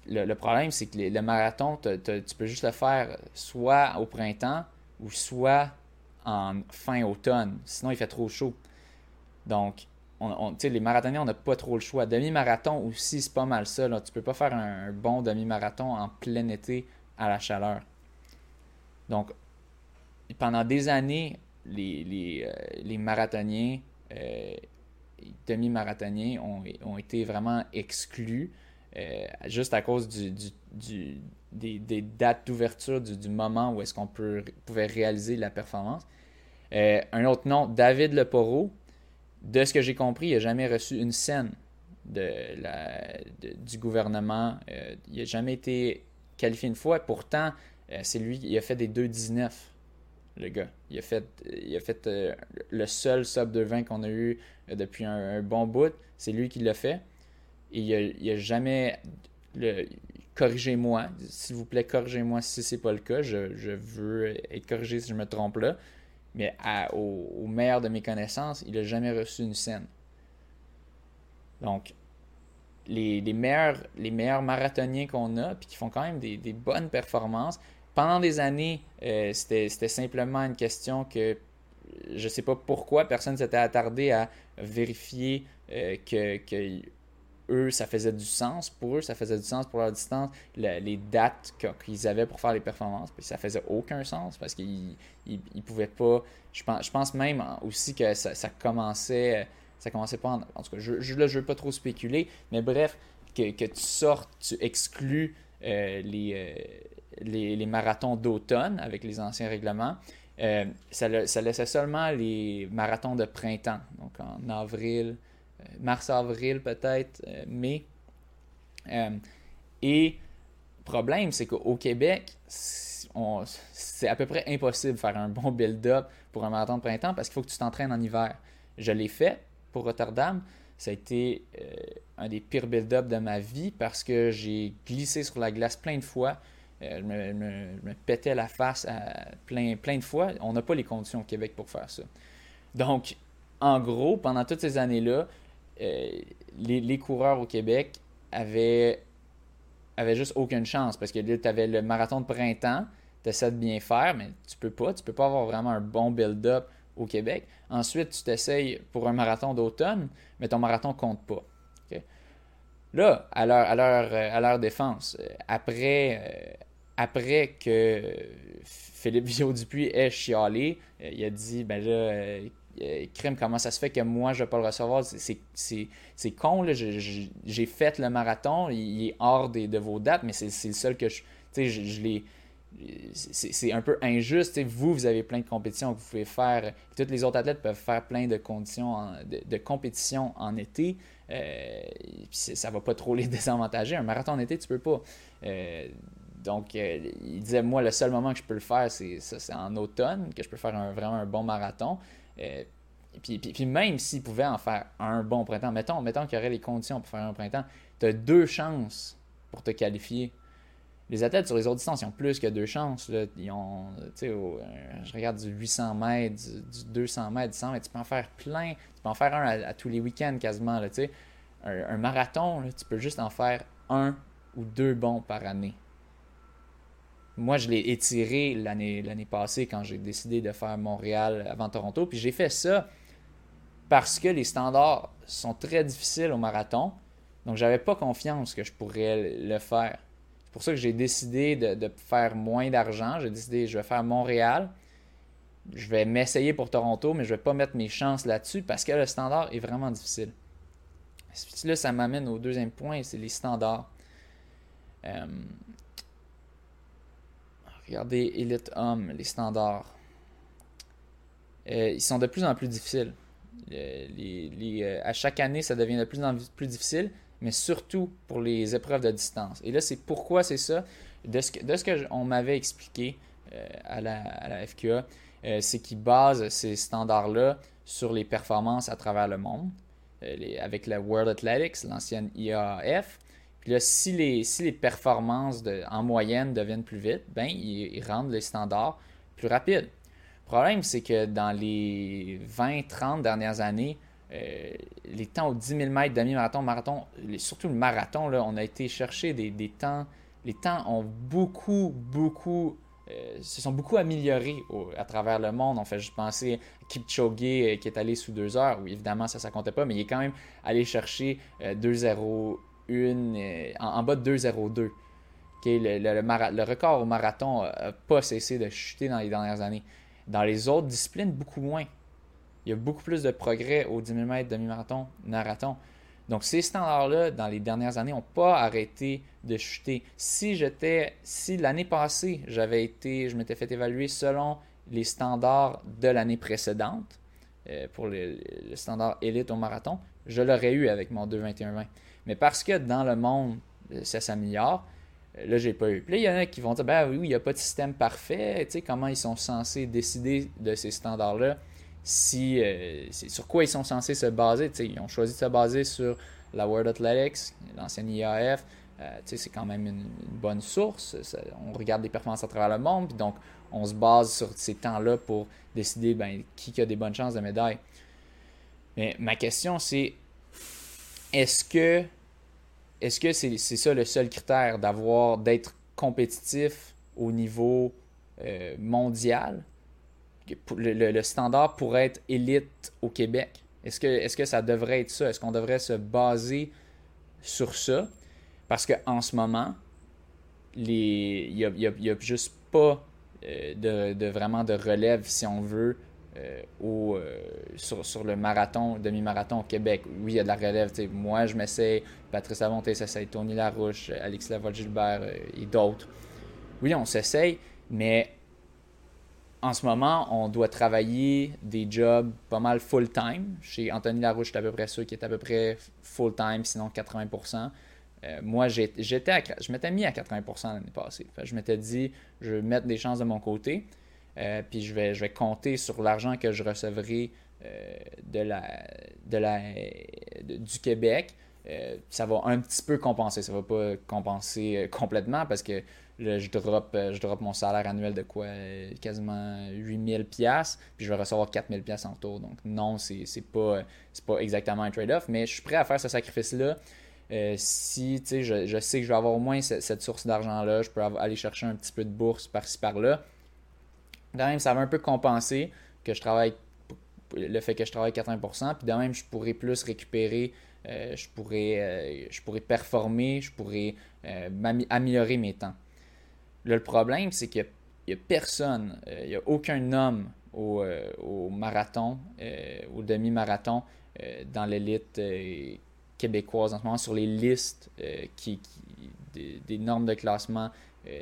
Le, problème, c'est que le marathon, tu peux juste le faire soit au printemps ou soit en fin automne. Sinon, il fait trop chaud. Donc, on, les marathoniens, on n'a pas trop le choix. Demi-marathon aussi, c'est pas mal ça. Là. Tu peux pas faire un bon demi-marathon en plein été à la chaleur. Donc, pendant des années, les, les, euh, marathoniens, euh, demi-marathoniens ont, été vraiment exclus euh, juste à cause des, dates d'ouverture du, moment où est-ce qu'on pouvait réaliser la performance. un autre nom, David Leporo, de ce que j'ai compris, il n'a jamais reçu une scène de du gouvernement. il n'a jamais été qualifié une fois. Pourtant, euh, c'est lui qui a fait des 2-19, le gars. Il a fait, il a fait euh, le seul sub de 20 qu'on a eu euh, depuis un, bon bout. C'est lui qui l'a fait. Et il a, a jamais. Corrigez-moi, s'il vous plaît, corrigez-moi si c'est pas le cas. Je, veux être corrigé si je me trompe là. Mais au, au, meilleur de mes connaissances, il n'a jamais reçu une scène. Donc, les, meilleurs, les meilleurs marathoniens qu'on a, puis qui font quand même des, bonnes performances. Pendant des années, euh, c'était simplement une question que je ne sais pas pourquoi personne s'était attardé à vérifier euh, que, eux, ça faisait du sens pour eux, ça faisait du sens pour leur distance, les dates qu'ils avaient pour faire les performances, puis ça faisait aucun sens parce qu'ils ne pouvaient pas. Je pense, je pense même aussi que ça, ça commençait ça commençait pas en. En tout cas, je, je, là, je veux pas trop spéculer, mais bref, que, tu sortes, tu exclus euh, euh, les, les, marathons d'automne avec les anciens règlements. Euh, ça, laissait seulement les marathons de printemps, donc en avril, mars-avril peut-être, mai. et problème, c'est qu'au Québec, c'est à peu près impossible de faire un bon build-up pour un marathon de printemps parce qu'il faut que tu t'entraînes en hiver. Je l'ai fait pour Rotterdam. Ça a été euh, un des pires build-up de ma vie parce que j'ai glissé sur la glace plein de fois. Euh, je, me, pétais la face plein, plein de fois. On n'a pas les conditions au Québec pour faire ça. Donc, en gros, pendant toutes ces années-là, euh, les, coureurs au Québec avaient, avaient juste aucune chance parce que tu avais le marathon de printemps, tu essaies de bien faire, mais tu peux pas. Tu peux pas avoir vraiment un bon build-up au Québec. Ensuite, tu t'essayes pour un marathon d'automne, mais ton marathon compte pas. Là, à leur, à, leur, leur défense, euh, après, euh, après que Philippe Villot-Dupuis ait chialé, il a dit ben là, euh, crime, comment ça se fait que moi, je ne vais pas le recevoir? C'est con, j'ai fait le marathon, il est hors de vos dates, mais c'est le seul que je. Sais, je, l'ai c'est un peu injuste. vous, vous avez plein de compétitions que vous pouvez faire. Tous les autres athlètes peuvent faire plein de conditions de, compétitions en été. Euh, ça va pas trop les désavantager. Un marathon en été, tu peux pas. Euh, donc, euh, il disait, moi, le seul moment que je peux le faire, c'est en automne, que je peux faire un, vraiment un bon marathon. Puis, puis, même s'il pouvait en faire un bon printemps, mettons, mettons qu'il y aurait les conditions pour faire un printemps, tu as deux chances pour te qualifier. Les athlètes sur les autres distances, ils ont plus que deux chances. Ils ont, euh, je regarde du 800 mètres, du, 200 mètres, du 100 mètres, tu peux en faire plein. Tu peux en faire un à, tous les week-ends quasiment. Un, un marathon, tu peux juste en faire un ou deux bons par année. Moi, je l'ai étiré l'année passée quand j'ai décidé de faire Montréal avant Toronto. Puis j'ai fait ça parce que les standards sont très difficiles au marathon. Donc, j'avais pas confiance que je pourrais le faire. C'est pour ça que j'ai décidé de, faire moins d'argent. J'ai décidé, je vais faire Montréal. Je vais m'essayer pour Toronto, mais je vais pas mettre mes chances là-dessus parce que le standard est vraiment difficile. Là, ça m'amène au deuxième point, c'est les standards. Euh, Regardez Elite Homme, les standards. Euh, ils sont de plus en plus difficiles. Euh, à chaque année, ça devient de plus en plus difficile, mais surtout pour les épreuves de distance. Et là, c'est pourquoi c'est ça. De ce que, de ce qu'on m'avait expliqué euh, à, la, à, la, FQA, c'est qu'ils basent ces standards-là sur les performances à travers le monde, avec la World Athletics, l'ancienne IAAF, puis là, si les, si les performances en moyenne deviennent plus vite, ben, ils, rendent les standards plus rapides. Le problème, c'est que dans les 20-30 dernières années, euh, les temps aux 10 000 mètres, demi-marathon, marathon, surtout le marathon, on a été chercher des, temps. Les temps ont beaucoup, beaucoup euh, se sont beaucoup améliorés à travers le monde. On fait juste penser à Kipchoge euh, qui est allé sous deux heures. Oui, évidemment, ça ne comptait pas, mais il est quand même allé chercher 2-0 une, euh, en, bas de 2,02. Le, le, record au marathon n'a pas cessé de chuter dans les dernières années. Dans les autres disciplines, beaucoup moins. Il y a beaucoup plus de progrès au 10 000 mètres, demi-marathon, marathon. Donc ces standards-là, dans les dernières années, n'ont pas arrêté de chuter. Si j'étais, si l'année passée, j'avais été, je m'étais fait évaluer selon les standards de l'année précédente, euh, pour le, standard élite au marathon, je l'aurais eu avec mon 2,21,20. Mais parce que dans le monde, euh, ça s'améliore, euh, là, j'ai pas eu. Puis là, il y en a qui vont dire, ben oui, il n'y a pas de système parfait. Tu sais, comment ils sont censés décider de ces standards-là? Si, euh, sur quoi ils sont censés se baser? Ils ont choisi de se baser sur la World Athletics, l'ancienne IAF. sais, c'est quand même une, bonne source. on regarde des performances à travers le monde, donc on se base sur ces temps-là pour décider ben, qui a des bonnes chances de médaille. Mais ma question, c'est est-ce que c'est ça le seul critère d'être compétitif au niveau euh, mondial? Le, standard pour être élite au Québec? Est-ce que, est que ça devrait être ça? Est-ce qu'on devrait se baser sur ça? Parce qu'en ce moment, il n'y a, a, juste pas euh, de, vraiment de relève, si on veut, euh, euh, sur, le marathon, demi-marathon au Québec. Oui, il y a de la relève. Moi, je m'essaie, Patrice Avonté s'essaye, Tony Larouche, Alex Lavoie-Gilbert et d'autres. Oui, on s'essaye, mais en ce moment, on doit travailler des jobs pas mal full-time. Chez Anthony Larouche, c'est à peu près ça qui est à peu près full-time, sinon 80%. moi, j'étais je m'étais mis à 80% l'année passée. je m'étais dit, je vais mettre des chances de mon côté. Euh, puis je vais, je vais compter sur l'argent que je recevrai de la, de la, du Québec. ça va un petit peu compenser. Ça va pas compenser complètement parce que je drop, je drop mon salaire annuel de quoi quasiment 8000 pièces puis je vais recevoir 4000 pièces en tour. Donc non, c'est pas c'est pas exactement un trade-off, mais je suis prêt à faire ce sacrifice là. si je, je sais que je vais avoir au moins cette, source d'argent-là, je peux aller chercher un petit peu de bourse par-ci par-là. Quand même, ça va un peu compenser que je travaille le fait que je travaille 80%, puis de même, je pourrais plus récupérer, euh, je, pourrais, euh, je pourrais performer, je pourrais euh, améliorer mes temps. Le problème, c'est qu'il n'y a, personne, il n'y a aucun homme au, au marathon, au demi-marathon, dans l'élite québécoise en ce moment, sur les listes qui, des, normes de classement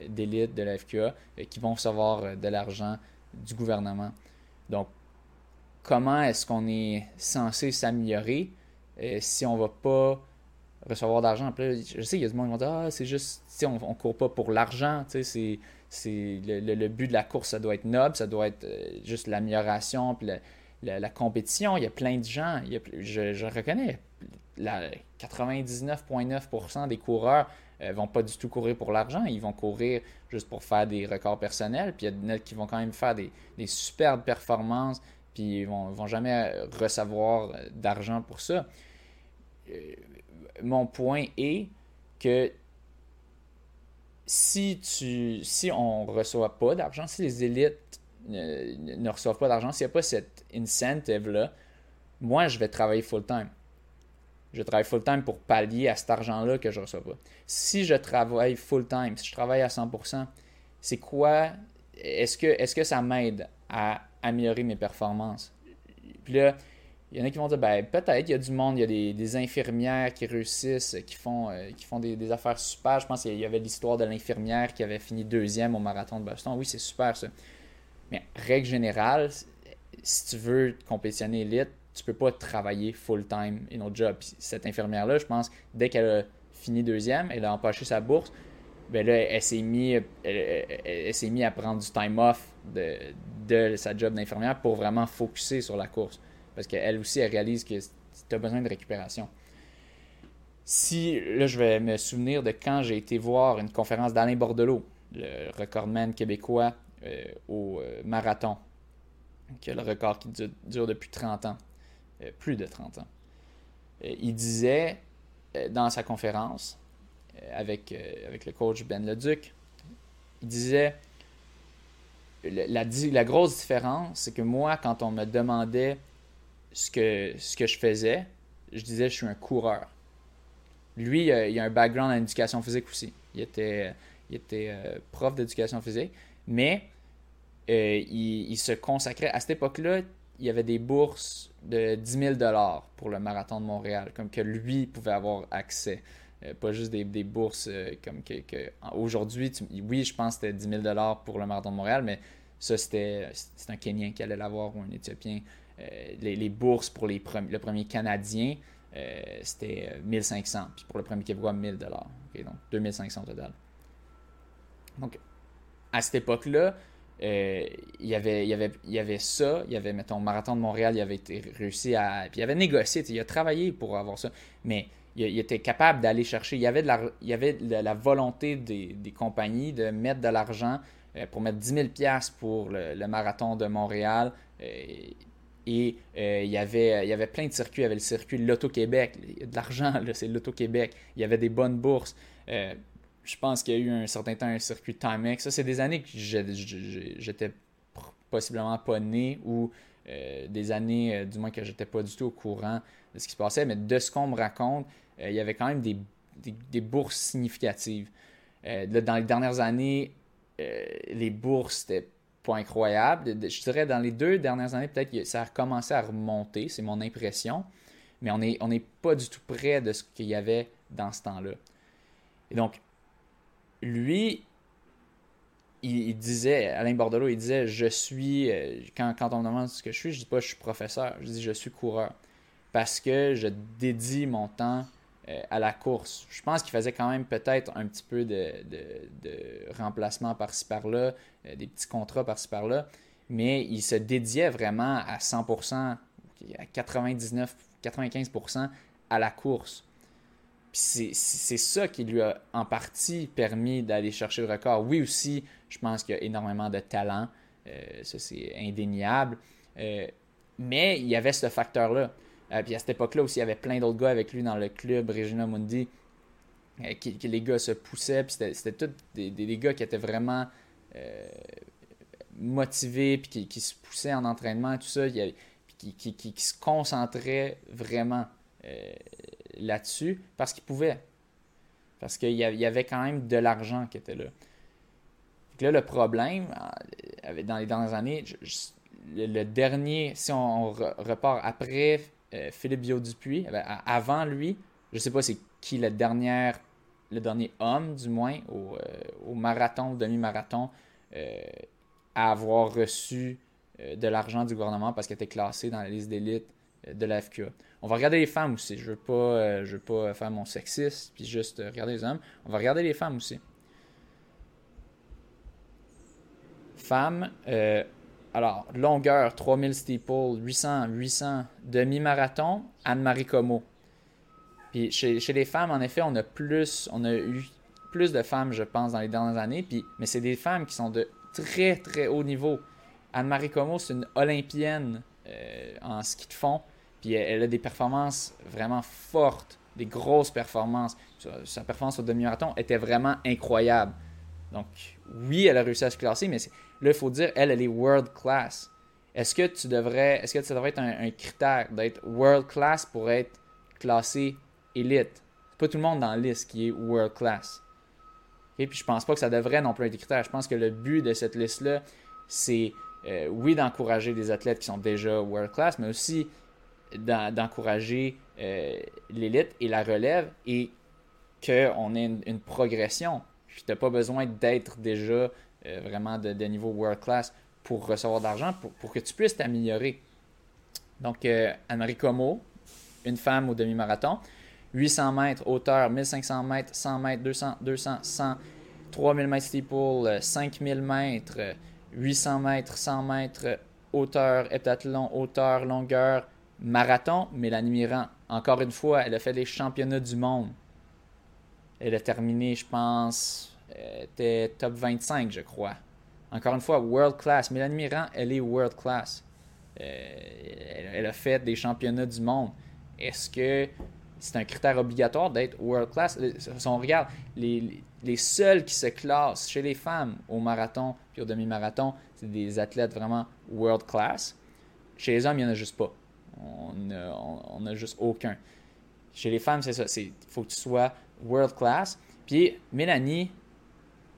d'élite de la FQA, qui vont recevoir de l'argent du gouvernement. Donc, comment est-ce qu'on est censé s'améliorer euh, si on ne va pas recevoir d'argent? Je sais qu'il y a du monde qui vont dire Ah, c'est juste, on ne court pas pour l'argent. C'est, le, but de la course, ça doit être noble, ça doit être euh, juste l'amélioration, puis la, compétition. Il y a plein de gens, je, reconnais, 99,9% des coureurs euh, vont pas du tout courir pour l'argent, ils vont courir juste pour faire des records personnels, puis il y a qui vont quand même faire des, des superbes performances, puis ils vont, vont jamais recevoir d'argent pour ça. Euh, mon point est que si, tu, si on ne reçoit pas d'argent, si les élites ne, ne reçoivent pas d'argent, s'il n'y a pas cette incentive-là, moi, je vais travailler full-time. Je travaille full-time pour pallier à cet argent-là que je ne reçois pas. Si je travaille full-time, si je travaille à 100%, c'est quoi, est-ce que, est que ça m'aide à améliorer mes performances? Puis là, il y en a qui vont dire, ben, peut-être, il y a du monde, il y a des, infirmières qui réussissent, qui font, euh, qui font des, affaires super. Je pense qu'il y avait l'histoire de l'infirmière qui avait fini deuxième au marathon de Boston. Oui, c'est super ça. Mais règle générale, si tu veux compétitionner élite, tu peux pas travailler full-time in autre job. cette infirmière-là, je pense, dès qu'elle a fini deuxième, elle a empoché sa bourse, ben là, elle s'est mise mis à prendre du time off de, de sa job d'infirmière pour vraiment focuser sur la course. Parce qu'elle aussi, elle réalise que tu as besoin de récupération. Si, là, je vais me souvenir de quand j'ai été voir une conférence d'Alain Bordelot, le recordman québécois euh, au euh, marathon, qui a le record qui dure depuis 30 ans. Euh, plus de 30 ans. Il disait dans sa conférence avec, avec le coach Ben Leduc, il disait la, grosse différence, c'est que moi, quand on me demandait ce que, ce que je faisais, je disais je suis un coureur. Lui, il a, un background en éducation physique aussi. Il était, il était prof d'éducation physique, mais il, il, se consacrait, à cette époque-là, il y avait des bourses de 10 000 pour le marathon de Montréal, comme que lui pouvait avoir accès. Euh, pas juste des, bourses euh, comme que, aujourd'hui, oui, je pense que c'était 10 000 pour le marathon de Montréal, mais ça, c'était un Kenyan qui allait l'avoir ou un Éthiopien. Euh, les, bourses pour les le premier Canadien, c'était 1500. Puis pour le premier Québécois, 1000 dollars. donc 2500 total. Donc, à cette époque-là, euh, il, y avait, y avait, y avait ça, il y avait, mettons, Marathon de Montréal, il avait été réussi à. Puis il avait négocié, il a travaillé pour avoir ça, mais il, était capable d'aller chercher. Il y avait de la, il avait la volonté des, des, compagnies de mettre de l'argent euh, pour mettre 10 000 pour le, Marathon de Montréal. Euh, et il, y avait, il y avait plein de circuits. Il y avait le circuit Loto-Québec. Il y a de l'argent, c'est Loto-Québec. Il y avait des bonnes bourses je pense qu'il y a eu un certain temps un circuit Timex. Ça, c'est des années que j'étais possiblement pas né ou euh, des années, euh, du moins, que j'étais pas du tout au courant de ce qui se passait. Mais de ce qu'on me raconte, euh, il y avait quand même des, des, bourses significatives. dans les dernières années, les bourses, c'était pas incroyable. Je dirais dans les deux dernières années, peut-être que ça a commencé à remonter, c'est mon impression. Mais on n'est on pas du tout près de ce qu'il y avait dans ce temps-là. Et donc, lui, il, disait, Alain Bordelot, il disait Je suis, euh, quand, quand on me demande ce que je suis, je dis pas je suis professeur, je dis je suis coureur. Parce que je dédie mon temps euh, à la course. Je pense qu'il faisait quand même peut-être un petit peu de, remplacement par-ci par-là, euh, des petits contrats par-ci par-là, mais il se dédiait vraiment à 100%, à 99%, 95% à la course. c'est ça qui lui a en partie permis d'aller chercher le record. Oui aussi, je pense qu'il y a énormément de talent. Euh, ça, c'est indéniable. Mais il y avait ce facteur-là. Euh, puis à cette époque-là aussi, il y avait plein d'autres gars avec lui dans le club, Regina Mundi, qui, les gars se poussaient. Puis c'était tous des, gars qui étaient vraiment motivés, puis qui, se poussaient en entraînement, tout ça. puis qui, se concentraient vraiment là-dessus parce qu'ils pouvaient. Parce qu'il y avait quand même de l'argent qui était là là, le problème, euh, dans les dernières années, le, dernier, si on, repart après euh, Philippe Biot-Dupuis, eh ben, avant lui, je sais pas c'est qui le dernier, le dernier homme, du moins, au, euh, marathon, demi-marathon, à avoir reçu de l'argent du gouvernement parce qu'il était classé dans la liste d'élite de la FQA. On va regarder les femmes aussi. Je veux pas, veux pas faire mon sexiste puis juste regarder les hommes. On va regarder les femmes aussi. Femmes, euh, alors, longueur, 3000 steeple, 800, 800, demi-marathon, Anne-Marie Como. Puis chez, les femmes, en effet, on a plus, on a eu plus de femmes, je pense, dans les dernières années. Puis, mais c'est des femmes qui sont de très, très haut niveau. Anne-Marie Como, c'est une olympienne euh, en ski de fond. Puis elle, a des performances vraiment fortes, des grosses performances. sa performance au demi-marathon était vraiment incroyable. Donc, oui, elle a réussi à se classer, mais là, il faut dire, elle, elle est world class. Est-ce que tu devrais, est-ce que ça devrait être un, critère d'être world class pour être classé élite? C'est pas tout le monde dans la liste qui est world class. Et puis je pense pas que ça devrait non plus être un critère. Je pense que le but de cette liste-là, c'est euh, oui d'encourager des athlètes qui sont déjà world class, mais aussi d'encourager euh, l'élite et la relève et qu'on ait une progression. Puis tu n'as pas besoin d'être déjà euh, vraiment de, niveau world class pour recevoir d'argent, pour, pour, que tu puisses t'améliorer. Donc, euh, Anne-Marie Como, une femme au demi-marathon, 800 mètres hauteur, 1500 mètres, 100 mètres, 200, 200, 100, 3000 mètres steeple, 5000 mètres, 800 mètres, 100 mètres, hauteur, heptathlon, hauteur, longueur, marathon, Mélanie Mirand. Encore une fois, elle a fait les championnats du monde. Elle a terminé, je pense, était top 25, je crois. Encore une fois, world class. Mélanie Mirand, elle est world class. Euh, elle, a fait des championnats du monde. Est-ce que c'est un critère obligatoire d'être world class? Euh, si on regarde, les, les, seuls qui se classent chez les femmes au marathon puis au demi-marathon, c'est des athlètes vraiment world class. Chez les hommes, il n'y en a juste pas. On n'a juste aucun. Chez les femmes, c'est ça. Il faut que tu sois world class. Puis Mélanie,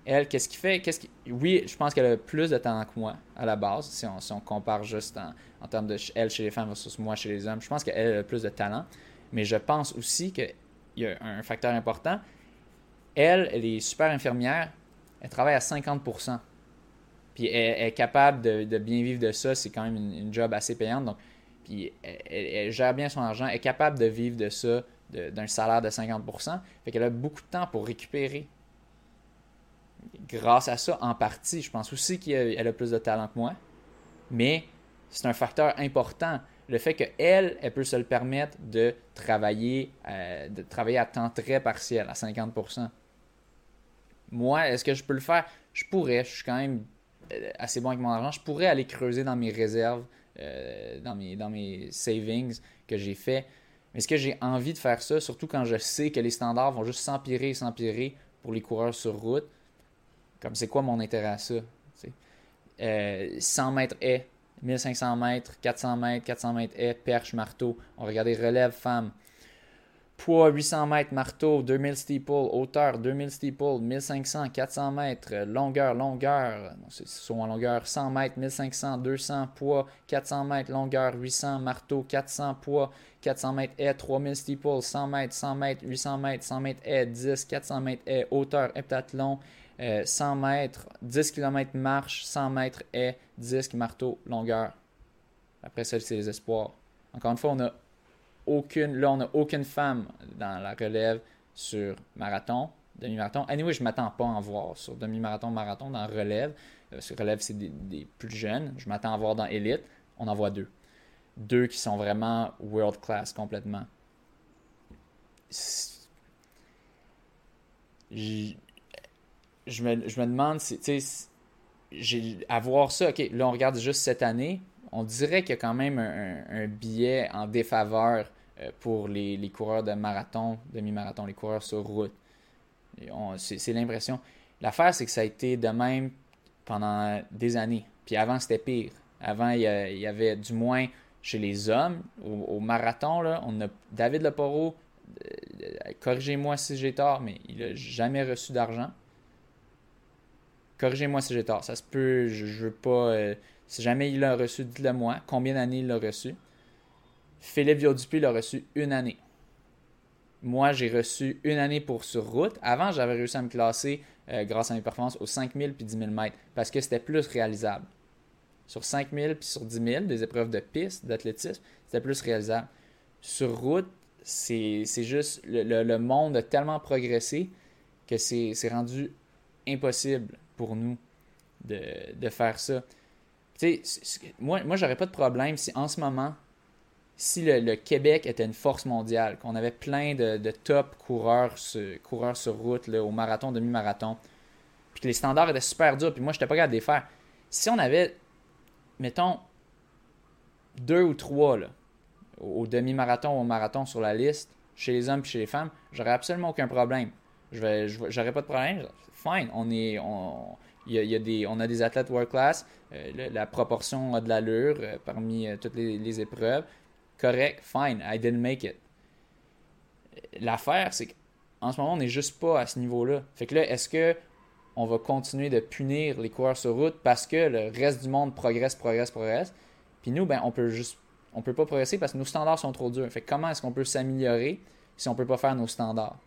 elle, qu'est-ce qui fait qu'est-ce. Oui, je pense qu'elle a plus de talent que moi à la base, si on, compare juste en, termes de elle chez les femmes versus moi chez les hommes. Je pense qu'elle a plus de talent. Mais je pense aussi qu'il y a un facteur important. Elle, elle est super infirmière. Elle travaille à 50%. Puis elle, est capable de, bien vivre de ça. C'est quand même une, job assez payante. Donc, puis elle, gère bien son argent. Elle est capable de vivre de ça d'un salaire de 50%. Fait qu'elle a beaucoup de temps pour récupérer. Grâce à ça, en partie, je pense aussi qu'elle a plus de talent que moi. Mais c'est un facteur important. Le fait qu'elle, elle peut se le permettre de travailler, euh, de travailler à temps très partiel, à 50%. Moi, est-ce que je peux le faire? Je pourrais. Je suis quand même euh, assez bon avec mon argent. Je pourrais aller creuser dans mes réserves, euh, dans, mes, dans mes savings que j'ai fait. Mais est-ce que j'ai envie de faire ça, surtout quand je sais que les standards vont juste s'empirer et s'empirer pour les coureurs sur route? Comme c'est quoi mon intérêt à ça? 100 euh, mètres est, 1500 mètres, 400 mètres, 400 mètres est, perche, marteau. On regardait relève femme. Poids 800 mètres, marteau, 2000 steeple, hauteur 2000 steeple, 1500, 400 mètres, longueur, longueur, c'est sont en longueur 100 mètres, 1500, 200, poids 400 mètres, longueur 800, marteau 400, poids 400 mètres est, 3000 steeple, 100 mètres, 100 mètres, 800 mètres, 100 mètres est, 10, 400 mètres est, hauteur heptathlon, 100 mètres, 10 km marche, 100 mètres est, disque, marteau, longueur. Après ça, c'est les espoirs. Encore une fois, on a aucune, là, on n'a aucune femme dans la relève sur marathon, demi-marathon. Anyway, je m'attends pas à en voir sur demi-marathon, marathon, dans relève. Euh, sur relève, c'est des, plus jeunes. Je m'attends à voir dans élite. On en voit deux. deux qui sont vraiment world class complètement. Je, me, je me demande, tu sais, à voir ça, ok, là on regarde juste cette année, on dirait qu'il y a quand même un, un, billet en défaveur euh, pour les, les, coureurs de marathon, demi-marathon, les coureurs sur route. C'est l'impression. L'affaire, c'est que ça a été de même pendant des années. Puis avant, c'était pire. Avant, il y, avait du moins chez les hommes, au, marathon, là, on a David Leporo, euh, corrigez-moi si j'ai tort, mais il n'a jamais reçu d'argent. Corrigez-moi si j'ai tort. Ça se peut, je, je veux pas. Euh, si jamais il l'a reçu, dites-le moi. Combien d'années il l'a reçu Philippe Viaudupuis l'a reçu une année. Moi, j'ai reçu une année pour sur route. Avant, j'avais réussi à me classer euh, grâce à mes performances aux 5000 puis 10 000 mètres parce que c'était plus réalisable. Sur 5000 puis sur 10 000, des épreuves de piste, d'athlétisme, c'était plus réalisable. Sur route, c'est juste le, monde a tellement progressé que c'est rendu impossible pour nous de, faire ça. Moi, moi j'aurais pas de problème si en ce moment, si le, Québec était une force mondiale, qu'on avait plein de, top coureurs, coureurs sur route au marathon, demi-marathon, puis que les standards étaient super durs, puis moi, je n'étais pas capable de les faire. Si on avait, mettons, deux ou trois là, au, demi-marathon ou au marathon sur la liste, chez les hommes et chez les femmes, j'aurais absolument aucun problème. J'aurais pas de problème. Fine, on est, y a, des, on a des athlètes world class, euh, la, proportion a de l'allure euh, parmi euh, toutes les, épreuves correct, fine, I didn't make it. L'affaire, c'est qu'en ce moment, on n'est juste pas à ce niveau-là. Fait que là, est-ce que on va continuer de punir les coureurs sur route parce que le reste du monde progresse, progresse, progresse? Puis nous, ben, on peut juste, on peut pas progresser parce que nos standards sont trop durs. Fait que comment est-ce qu'on peut s'améliorer si on peut pas faire nos standards?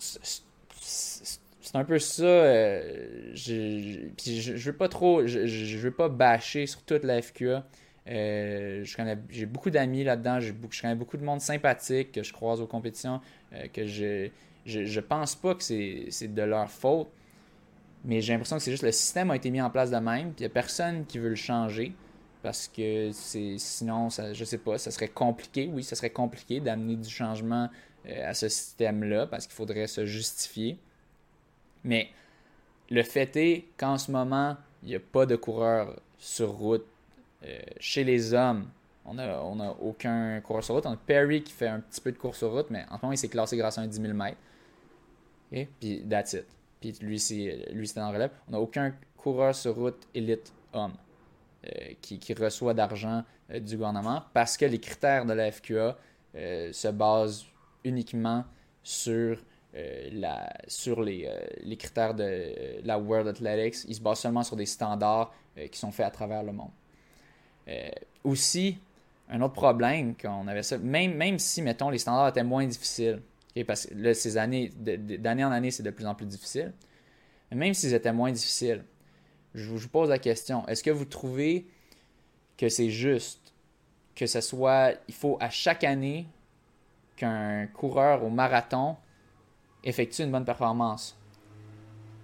C'est un peu ça. Euh, je, puis je, veux pas trop, je, je, veux pas bâcher sur toute la FQA. Euh, j'ai beaucoup d'amis là-dedans, je connais beaucoup de monde sympathique que je croise aux compétitions, euh, que je, je, pense pas que c'est de leur faute, mais j'ai l'impression que c'est juste le système a été mis en place de même, puis il n'y a personne qui veut le changer, parce que sinon, ça, je sais pas, ça serait compliqué, oui, ça serait compliqué d'amener du changement à ce système-là, parce qu'il faudrait se justifier. Mais le fait est qu'en ce moment, il n'y a pas de coureurs sur route euh, chez les hommes, on n'a on a aucun coureur sur route. On a Perry qui fait un petit peu de course sur route, mais en ce moment, il s'est classé grâce à un 10 000 mètres. Et Puis, that's it. Puis, lui, c'est en relève. On n'a aucun coureur sur route élite homme euh, qui, qui, reçoit d'argent euh, du gouvernement parce que les critères de la FQA se basent uniquement sur, la, sur les, les, critères de la World Athletics. Ils se basent seulement sur des standards qui sont faits à travers le monde. Euh, aussi, un autre problème qu'on avait ça, même, même si, mettons, les standards étaient moins difficiles, parce que là, ces années, d'année en année, c'est de plus en plus difficile, même s'ils étaient moins difficiles, je vous pose la question, est-ce que vous trouvez que c'est juste que ce soit, il faut à chaque année qu'un coureur au marathon effectue une bonne performance,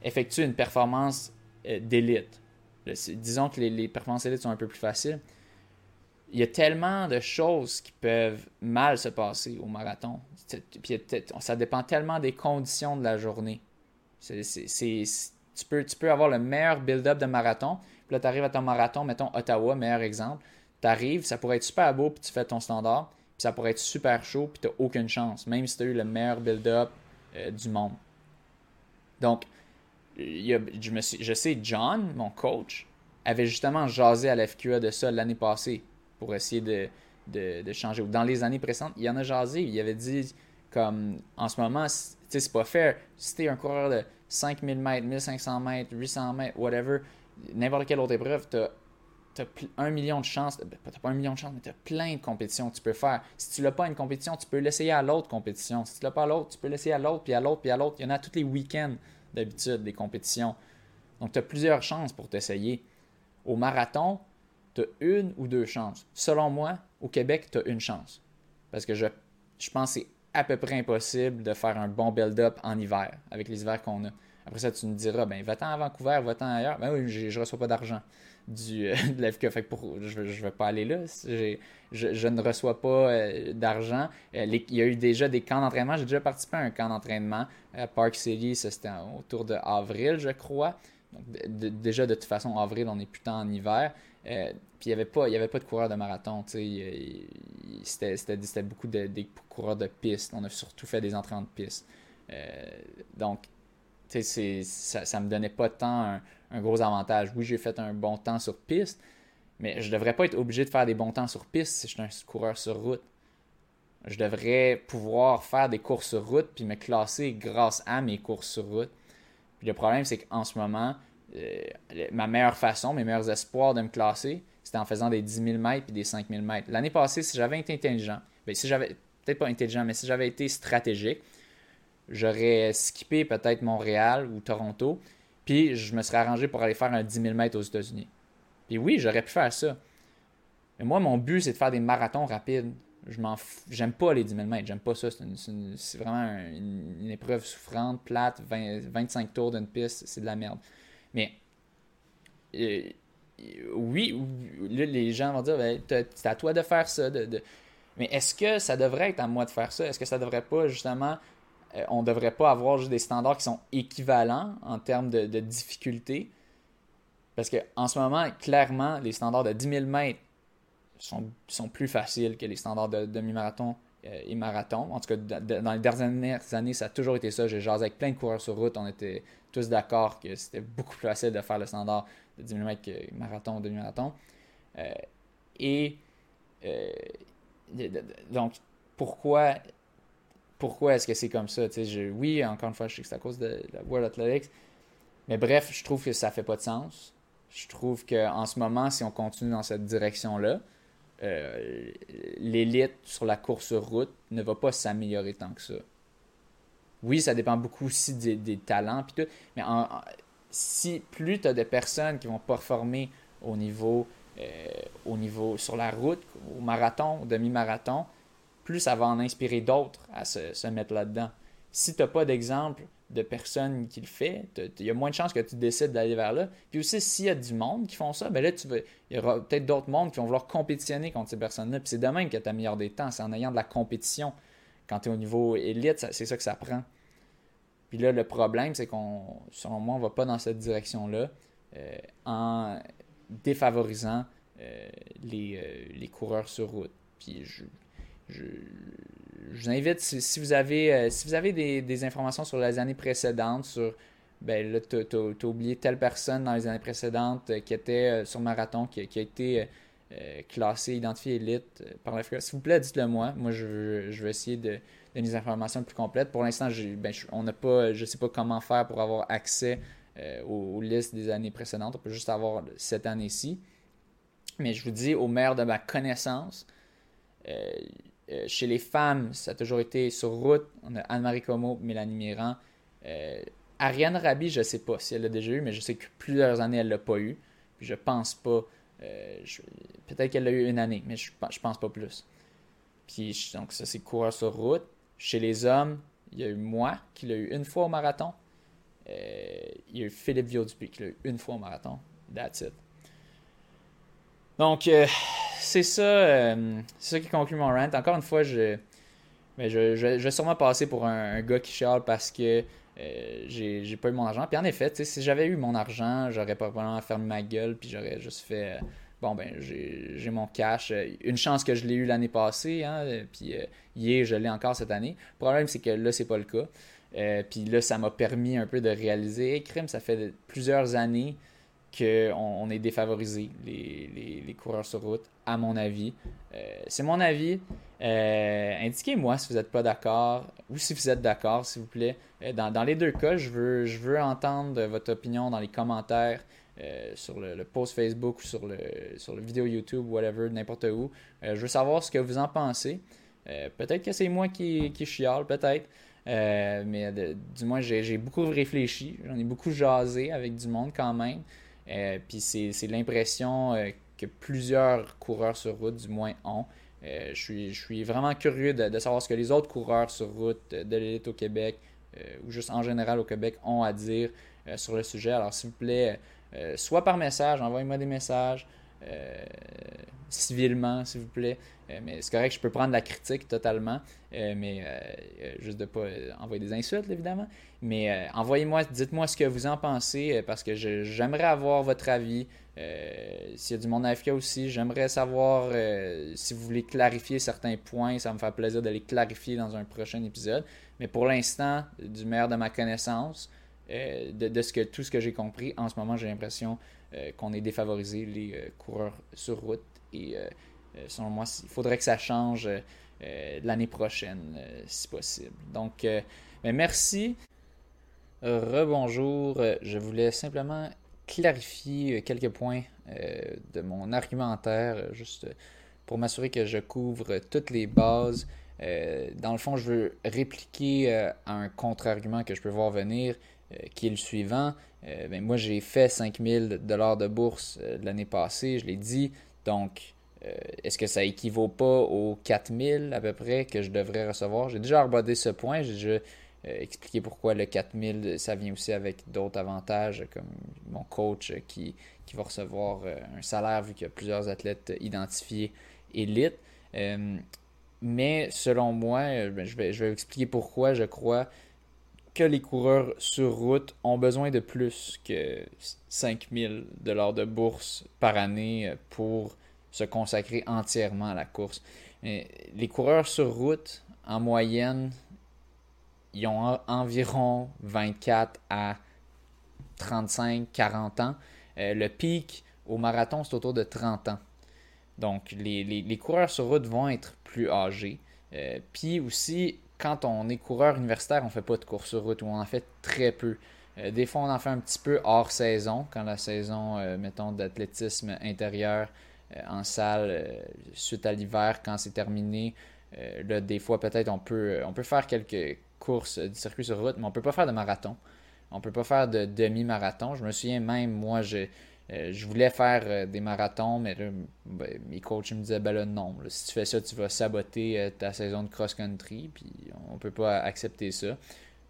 effectue une performance euh, d'élite. Disons que les, performances élites sont un peu plus faciles il y a tellement de choses qui peuvent mal se passer au marathon. Ça dépend tellement des conditions de la journée. tu, peux, tu peux avoir le meilleur build-up de marathon. Puis là, tu arrives à ton marathon, mettons Ottawa, meilleur exemple. Tu arrives, ça pourrait être super beau, puis tu fais ton standard. Ça pourrait être super chaud, puis tu n'as aucune chance, même si tu as eu le meilleur build-up euh, du monde. Donc, je, me je sais, John, mon coach, avait justement jasé à l'FQA de ça l'année passée pour essayer de, de, de, changer. Dans les années précédentes, il y en a jasé. Il avait dit, comme en ce moment, c'est pas fair. Si t'es un coureur de 5000 mètres, 1500 mètres, 800 mètres, whatever, n'importe quelle autre épreuve, t'as as un million de chances, ben, t'as pas un million de chances, mais t'as plein de compétitions que tu peux faire. Si tu l'as pas à une compétition, tu peux l'essayer à l'autre compétition. Si tu l'as pas à l'autre, tu peux l'essayer à l'autre, puis à l'autre, puis à l'autre. Il y en a tous les week-ends d'habitude des compétitions. Donc tu as plusieurs chances pour t'essayer. Au marathon, tu as une ou deux chances. Selon moi, au Québec, tu as une chance. Parce que je, je pense que c'est à peu près impossible de faire un bon build-up en hiver, avec les hivers qu'on a. Après ça, tu me diras, ben, va-t'en à Vancouver, va-t'en ailleurs. Ben oui, je ne reçois pas d'argent du, de la Fait pour, je ne vais pas aller là. Je, je, ne reçois pas euh, d'argent. Euh, il y a eu déjà des camps d'entraînement. J'ai déjà participé à un camp d'entraînement à Park City. C'était autour de avril, je crois. Déjà, de toute façon, avril, on est plus en hiver. Euh, puis il n'y avait, pas, avait pas de coureurs de marathon. C'était beaucoup de, des coureurs de piste. On a surtout fait des entraînements de piste. donc, ça, ça me donnait pas tant un, un gros avantage. Oui, j'ai fait un bon temps sur piste, mais je devrais pas être obligé de faire des bons temps sur piste si je suis un coureur sur route. Je devrais pouvoir faire des courses sur route puis me classer grâce à mes courses sur route. Puis le problème, c'est qu'en ce moment, euh, ma meilleure façon, mes meilleurs espoirs de me classer, c'était en faisant des 10 000 mètres puis des 5 000 mètres. L'année passée, si j'avais été intelligent, ben, si j'avais, peut-être pas intelligent, mais si j'avais été stratégique, j'aurais skippé peut-être Montréal ou Toronto, puis je me serais arrangé pour aller faire un 10 000 mètres aux États-Unis. Puis oui, j'aurais pu faire ça. Mais moi, mon but, c'est de faire des marathons rapides. Je m'en J'aime pas les 10 000 mètres. J'aime pas ça. C'est vraiment une, épreuve souffrante, plate, 25 tours d'une piste. C'est de la merde. Mais euh, oui, les gens vont dire ben, c'est à toi de faire ça. Mais est-ce que ça devrait être à moi de faire ça? Est-ce que ça devrait pas justement on ne devrait pas avoir juste des standards qui sont équivalents en termes de, difficulté. Parce qu'en ce moment, clairement, les standards de 10 000 mètres sont, plus faciles que les standards de demi-marathon euh, et marathon. En tout cas, dans les dernières années, ça a toujours été ça. J'ai jasé avec plein de coureurs sur route. On était tous d'accord que c'était beaucoup plus facile de faire le standard de 10 000 mètres que marathon ou demi-marathon. Euh, et donc, pourquoi pourquoi est-ce que c'est comme ça. Oui, encore une fois, je sais que c'est à cause de la World Athletics. Mais bref, je trouve que ça fait pas de sens. Je trouve qu'en ce moment, si on continue dans cette direction-là, euh, l'élite sur la course route ne va pas s'améliorer tant que ça. Oui, ça dépend beaucoup aussi des, talents puis tout, mais si plus tu as de personnes qui vont performer au niveau, euh, au niveau sur la route, au marathon, au demi-marathon, plus ça va en inspirer d'autres à se, mettre là-dedans. Si tu n'as pas d'exemple de personne qui le fait, il y a moins de chances que tu décides d'aller vers là. Puis aussi, s'il y a du monde qui font ça, ben là, tu il y aura peut-être d'autres mondes qui vont vouloir compétitionner contre ces personnes-là. Puis c'est de même que tu as meilleur des temps, c'est en ayant de la compétition. Quand tu es au niveau élite, c'est ça que ça prend. Puis là, le problème, c'est qu'on, selon moi, on va pas dans cette direction-là euh, en défavorisant euh, les, euh, les coureurs sur route. Puis je, je, vous invite, si, vous avez, euh, si vous avez des, informations sur les années précédentes, sur, ben là, tu as, oublié telle personne dans les années précédentes euh, qui était euh, sur marathon, qui, a été classée, identifiée élite par la S'il vous plaît, dites-le moi. Moi, je je veux essayer de donner des informations plus complètes. Pour l'instant, ben, on n'a pas, je ne sais pas comment faire pour avoir accès aux, listes des années précédentes. On peut juste avoir cette année-ci. Mais je vous dis, au maire de ma connaissance, euh, chez les femmes, ça a toujours été sur route. On a Anne-Marie Como, Mélanie Mirand. Euh, Ariane Rabi, je ne sais pas si elle l'a déjà eu, mais je sais que plusieurs années, elle ne l'a pas eu. Puis je pense pas. Euh, peut-être qu'elle l'a eu une année, mais je, je pense pas plus. Puis donc, ça, c'est coureur sur route. Chez les hommes, il y a eu moi qui l'a eu une fois au marathon. il y a eu Philippe Viaudupuis qui l'a eu une fois au marathon. That's it. Donc, c'est ça, euh, c'est ça qui conclut mon rant. Encore une fois, je, vais sûrement passer pour un, gars qui chiale parce que euh, j'ai pas eu mon argent. Puis en effet, si j'avais eu mon argent, j'aurais pas vraiment fermé ma gueule, puis j'aurais juste fait. Euh, bon, ben, j'ai mon cash. Une chance que je l'ai eu l'année passée, hein, puis hier, je l'ai encore cette année. Le problème, c'est que là, c'est pas le cas. puis là, ça m'a permis un peu de réaliser. crime, ça fait plusieurs années qu'on on est défavorisé, les, coureurs sur route, à mon avis. Euh, c'est mon avis. Euh, indiquez-moi si vous n'êtes pas d'accord ou si vous êtes d'accord, s'il vous plaît. Euh, dans, les deux cas, je veux, je veux entendre votre opinion dans les commentaires. sur le, post Facebook ou sur le, sur le vidéo YouTube, whatever, n'importe où. je veux savoir ce que vous en pensez. peut-être que c'est moi qui, qui chiale, peut-être. mais du moins, j'ai beaucoup réfléchi. J'en ai beaucoup jasé avec du monde quand même. Puis c'est l'impression que plusieurs coureurs sur route, du moins, ont. Euh, je, suis, je suis vraiment curieux de, savoir ce que les autres coureurs sur route de l'élite au Québec ou juste en général au Québec ont à dire sur le sujet. Alors s'il vous plaît, soit par message, envoyez-moi des messages, civilement, s'il vous plaît. Euh, mais c'est correct, je peux prendre la critique totalement, euh, mais euh, juste de ne pas envoyer des insultes, évidemment. Mais envoyez-moi, dites-moi ce que vous en pensez, parce que j'aimerais avoir votre avis. S'il y a du monde AFK aussi, j'aimerais savoir si vous voulez clarifier certains points. Ça me fait plaisir de les clarifier dans un prochain épisode. Mais pour l'instant, du meilleur de ma connaissance, de, ce que, tout ce que j'ai compris, en ce moment, j'ai l'impression qu'on est défavorisé, les coureurs sur route. Et euh, selon moi, il faudrait que ça change euh, l'année prochaine, euh, si possible. Donc, ben, merci. Rebonjour. Je voulais simplement clarifier quelques points de mon argumentaire, juste pour m'assurer que je couvre toutes les bases. dans le fond, je veux répliquer un contre-argument que je peux voir venir, qui est le suivant. Ben, moi, j'ai fait 5000 dollars de bourse l'année passée, je l'ai dit. Donc, euh, est-ce que ça équivaut pas aux 4000 à peu près que je devrais recevoir? J'ai déjà abordé ce point, j'ai déjà euh, expliqué pourquoi le 4000, ça vient aussi avec d'autres avantages, comme mon coach qui, qui va recevoir euh, un salaire vu qu'il y a plusieurs athlètes identifiés élites. mais selon moi, ben, je vais, je vais expliquer pourquoi je crois les coureurs sur route ont besoin de plus que 5000 dollars de bourse par année pour se consacrer entièrement à la course. les coureurs sur route, en moyenne, ils ont environ 24 à 35, 40 ans. Euh, le pic au marathon, c'est autour de 30 ans. Donc, les, coureurs sur route vont être plus âgés. Euh, puis aussi, quand on est coureur universitaire, on ne fait pas de course sur route ou on en fait très peu. Euh, des fois, on en fait un petit peu hors saison, quand la saison, mettons, d'athlétisme intérieur euh, en salle euh, suite à l'hiver quand c'est terminé. Euh, là, des fois, peut-être on peut, on peut faire quelques courses du circuit sur route, mais on peut pas faire de marathon. On peut pas faire de demi-marathon. Je me souviens même, moi, je, je voulais faire des marathons, mais ben, mes coachs me disaient ben là, non. si tu fais ça, tu vas saboter ta saison de cross-country, puis on peut pas accepter ça.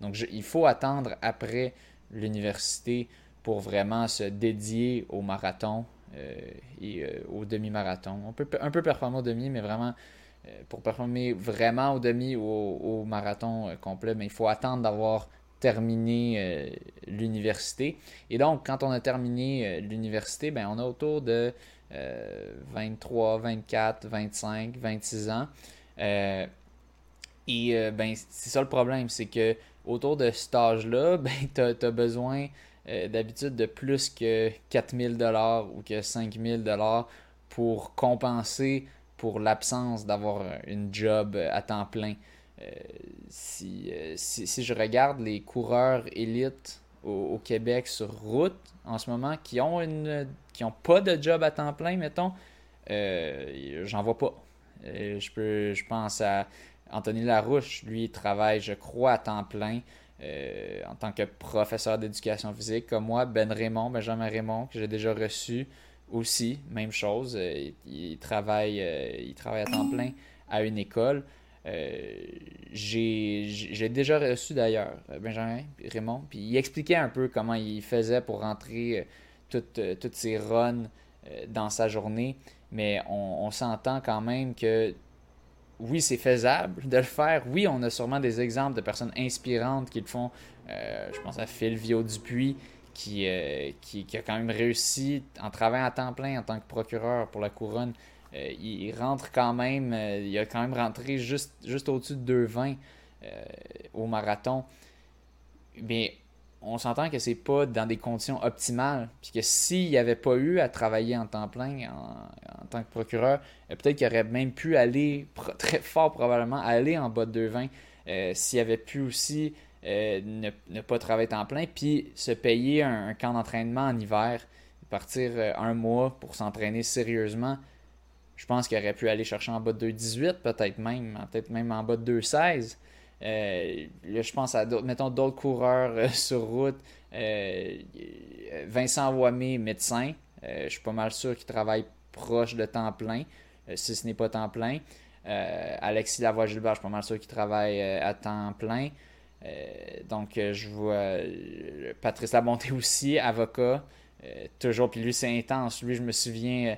Donc, il faut attendre après l'université pour vraiment se dédier au marathon euh, et euh, au demi-marathon. On peut un peu performer au demi, mais vraiment, euh, pour performer vraiment au demi ou au, marathon complet, mais il faut attendre d'avoir terminé l'université. Et donc, quand on a terminé l'université, ben, on a autour de 23, 24, 25, 26 ans. et ben, c'est ça le problème, c'est que autour de cet âge-là, ben, tu as, besoin euh, d'habitude de plus que 4000 dollars ou que 5000 dollars pour compenser pour l'absence d'avoir une job à temps plein. Euh, si, si, je regarde les coureurs élites au, Québec sur route en ce moment qui ont une qui ont pas de job à temps plein, mettons, euh, j'en vois pas. je peux je pense à Anthony Larouche, lui il travaille, je crois, à temps plein. Euh, en tant que professeur d'éducation physique, comme moi, Ben Raymond, Benjamin Raymond, que j'ai déjà reçu aussi, même chose. Euh, il, travaille, euh, il travaille à temps plein à une école. J'ai déjà reçu d'ailleurs Benjamin Raymond, puis il expliquait un peu comment il faisait pour rentrer toutes, toutes ses runs dans sa journée, mais on s'entend quand même que oui, c'est faisable de le faire. Oui, on a sûrement des exemples de personnes inspirantes qui le font. Euh, je pense à Phil Viau Dupuis, euh, qui, a quand même réussi en travaillant à temps plein en tant que procureur pour la couronne. Euh, il rentre quand même, il a quand même rentré juste, au-dessus de 2,20 au marathon. Mais on s'entend que c'est pas dans des conditions optimales. Puis que s'il n'y avait pas eu à travailler en temps plein en, tant que procureur, euh, peut-être qu'il aurait même pu aller très fort probablement aller en bas de 2,20 euh, s'il avait pu aussi euh, ne, pas travailler en temps plein, puis se payer un, camp d'entraînement en hiver, partir un mois pour s'entraîner sérieusement. Je pense qu'il aurait pu aller chercher en bas de 2,18 peut-être même, peut-être même en bas de 2,16. Euh, je pense à mettons d'autres coureurs euh, sur route. Euh, Vincent Wamé, médecin. je suis pas mal sûr qu'il travaille proche de temps plein, si ce n'est pas temps plein. Alexis Lavoie-Gilbert, je suis pas mal sûr qu'il travaille à temps plein. donc, je vois Patrice Labonté aussi, avocat. toujours, puis lui, c'est intense. Lui, je me souviens,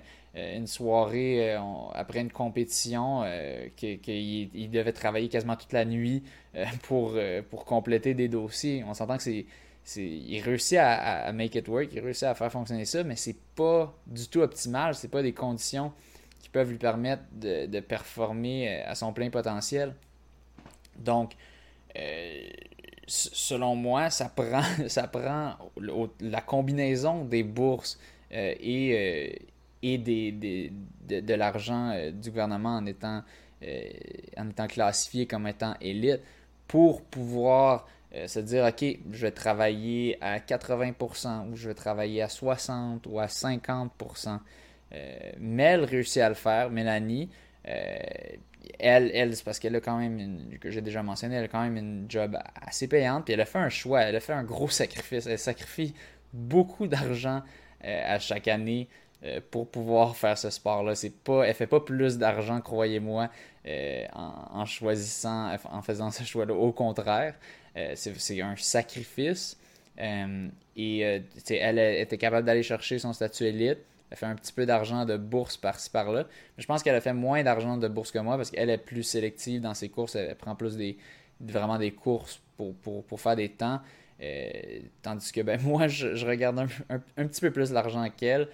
une soirée après une compétition, qu'il devait travailler quasiment toute la nuit pour, compléter des dossiers. On s'entend que c'est il réussit à, make it work, il réussit à faire fonctionner ça, mais c'est pas du tout optimal, c'est pas des conditions qui peuvent lui permettre de, performer euh, à son plein potentiel. Donc, euh, selon moi, ça prend, la combinaison des bourses euh, et, et des, de, l'argent du gouvernement en étant, en étant classifié comme étant élite pour pouvoir euh, se dire, OK, je vais travailler à 80% ou je vais travailler à 60 ou à 50%. Euh, mais elle réussit à le faire, Mélanie. Euh, elle, elle c'est parce qu'elle a quand même, que j'ai déjà mentionné, elle a quand même une job assez payante. Puis elle a fait un choix, elle a fait un gros sacrifice. Elle sacrifie beaucoup d'argent à chaque année pour pouvoir faire ce sport-là. C'est pas, elle fait pas plus d'argent, croyez-moi, en, en, choisissant, en faisant ce choix-là. Au contraire, euh, c'est un sacrifice. Euh, et euh, elle était capable d'aller chercher son statut élite. Elle fait un petit peu d'argent de bourse par-ci par-là. Je pense qu'elle a fait moins d'argent de bourse que moi parce qu'elle est plus sélective dans ses courses. Elle, prend plus des vraiment des courses pour, pour, faire des temps. tandis que ben, moi, je, regarde un, petit peu plus l'argent qu'elle.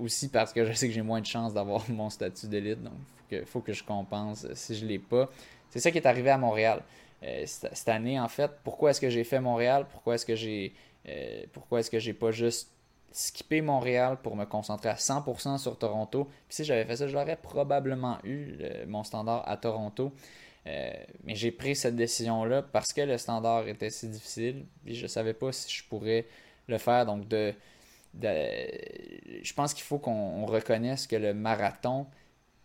Aussi parce que je sais que j'ai moins de chances d'avoir mon statut d'élite. Donc, il faut que, je compense si je ne l'ai pas. C'est ça qui est arrivé à Montréal. Euh, cette année, en fait, pourquoi est-ce que j'ai fait Montréal? Pourquoi est-ce que j'ai euh, pourquoi est-ce que j'ai pas juste skippé Montréal pour me concentrer à 100% sur Toronto? Puis si j'avais fait ça, je l'aurais probablement eu, mon standard à Toronto. Euh, mais j'ai pris cette décision-là parce que le standard était si difficile. et je ne savais pas si je pourrais le faire. Donc, de, je pense qu'il faut qu'on reconnaisse que le marathon,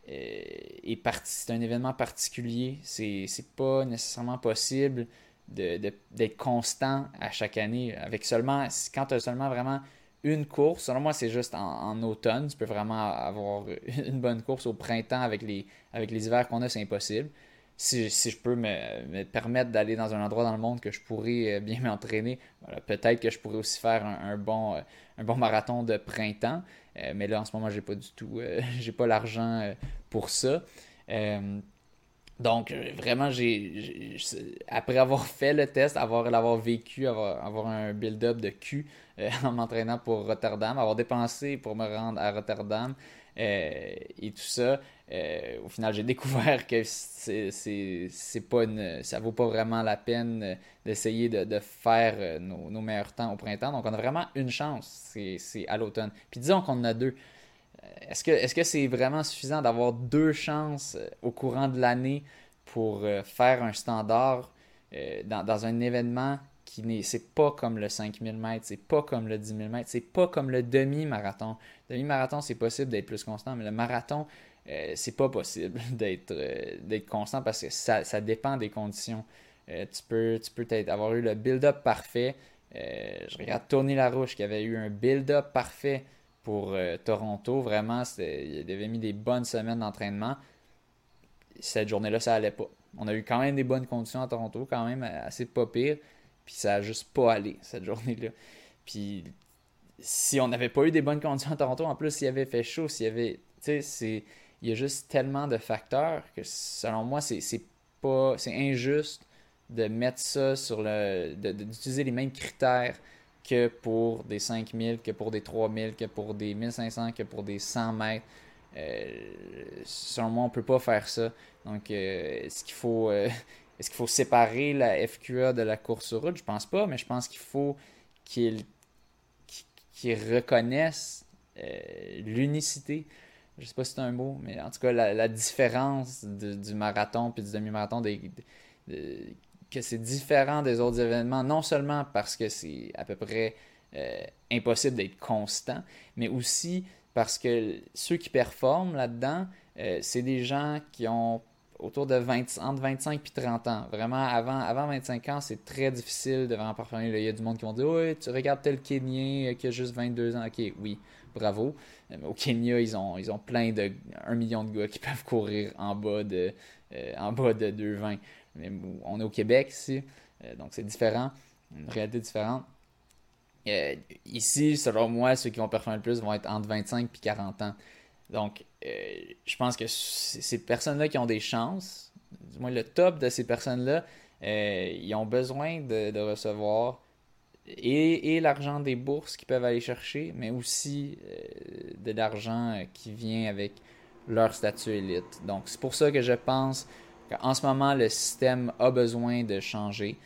est euh, c'est un événement particulier. C'est, pas nécessairement possible d'être constant à chaque année. Avec seulement, quand tu as seulement vraiment une course, selon moi, c'est juste en, automne. Tu peux vraiment avoir une bonne course au printemps avec les, avec les hivers qu'on a, c'est impossible. Si, je peux me, permettre d'aller dans un endroit dans le monde que je pourrais euh, bien m'entraîner, peut-être que je pourrais aussi faire un, bon, euh, bon marathon de printemps. Euh, mais là, en ce moment, j'ai pas du tout, j'ai pas l'argent pour ça. donc, vraiment, j'ai, après avoir fait le test, avoir l'avoir vécu, avoir, avoir un build-up de cul en m'entraînant pour Rotterdam, avoir dépensé pour me rendre à Rotterdam et tout ça, euh, au final, j'ai découvert que c'est, pas une, ça vaut pas vraiment la peine d'essayer de, faire euh, nos, meilleurs temps au printemps. Donc, on a vraiment une chance, c'est, à l'automne. Puis disons qu'on en a deux. Euh, est-ce que, est-ce que c'est vraiment suffisant d'avoir deux chances au courant de l'année pour faire un standard dans, un événement n'est c'est pas comme le 5000 mètres, c'est pas comme le 10 000 mètres, c'est pas comme le demi-marathon. Demi-marathon, c'est possible d'être plus constant, mais le marathon, euh, c'est pas possible d'être euh, d'être constant parce que ça, dépend des conditions. Euh, tu peux, tu peux avoir eu le build-up parfait. je regarde Tony Larouche qui avait eu un build-up parfait pour Toronto. Vraiment, il avait mis des bonnes semaines d'entraînement. Cette journée-là, ça allait pas. On a eu quand même des bonnes conditions à Toronto, quand même assez pas pire. Puis ça a juste pas allé cette journée-là. Puis si on n'avait pas eu des bonnes conditions à Toronto, en plus s'il avait fait chaud, s'il y avait. Tu sais, il y a juste tellement de facteurs que selon moi, c'est pas c'est injuste de mettre ça sur le. d'utiliser les mêmes critères que pour des 5000, que pour des 3000, que pour des 1500, que pour des 100 mètres. Euh, selon moi, on peut pas faire ça. Donc, euh, est-ce qu'il faut, euh, est-ce qu'il faut séparer la FQA de la course sur route? Je pense pas, mais je pense qu'il faut qu'ils reconnaissent l'unicité je sais pas si c'est un mot, mais en tout cas, la, différence du marathon puis du demi-marathon, que c'est différent des autres événements, non seulement parce que c'est à peu près euh, impossible d'être constant, mais aussi parce que ceux qui performent là-dedans, euh, c'est des gens qui ont autour de 20, entre 25 et 30 ans. Vraiment, avant, avant 25 ans, c'est très difficile de vraiment performer. Il y a du monde qui vont dire Oui, tu regardes tel Kenyan qui a juste 22 ans. Ok, oui, bravo. Euh, au Kenya, ils ont, ils ont plein de. un million de gars qui peuvent courir en bas de, euh, en bas de 2,20. Mais on est au Québec ici. donc c'est différent, une réalité différente. ici, selon moi, ceux qui vont performer le plus vont être entre 25 et 40 ans. Donc, je pense que ces personnes-là qui ont des chances, du moins le top de ces personnes-là, ils ont besoin de recevoir et, l'argent des bourses qu'ils peuvent aller chercher, mais aussi euh, de l'argent euh, qui vient avec leur statut élite. Donc c'est pour ça que je pense qu'en ce moment, le système a besoin de changer.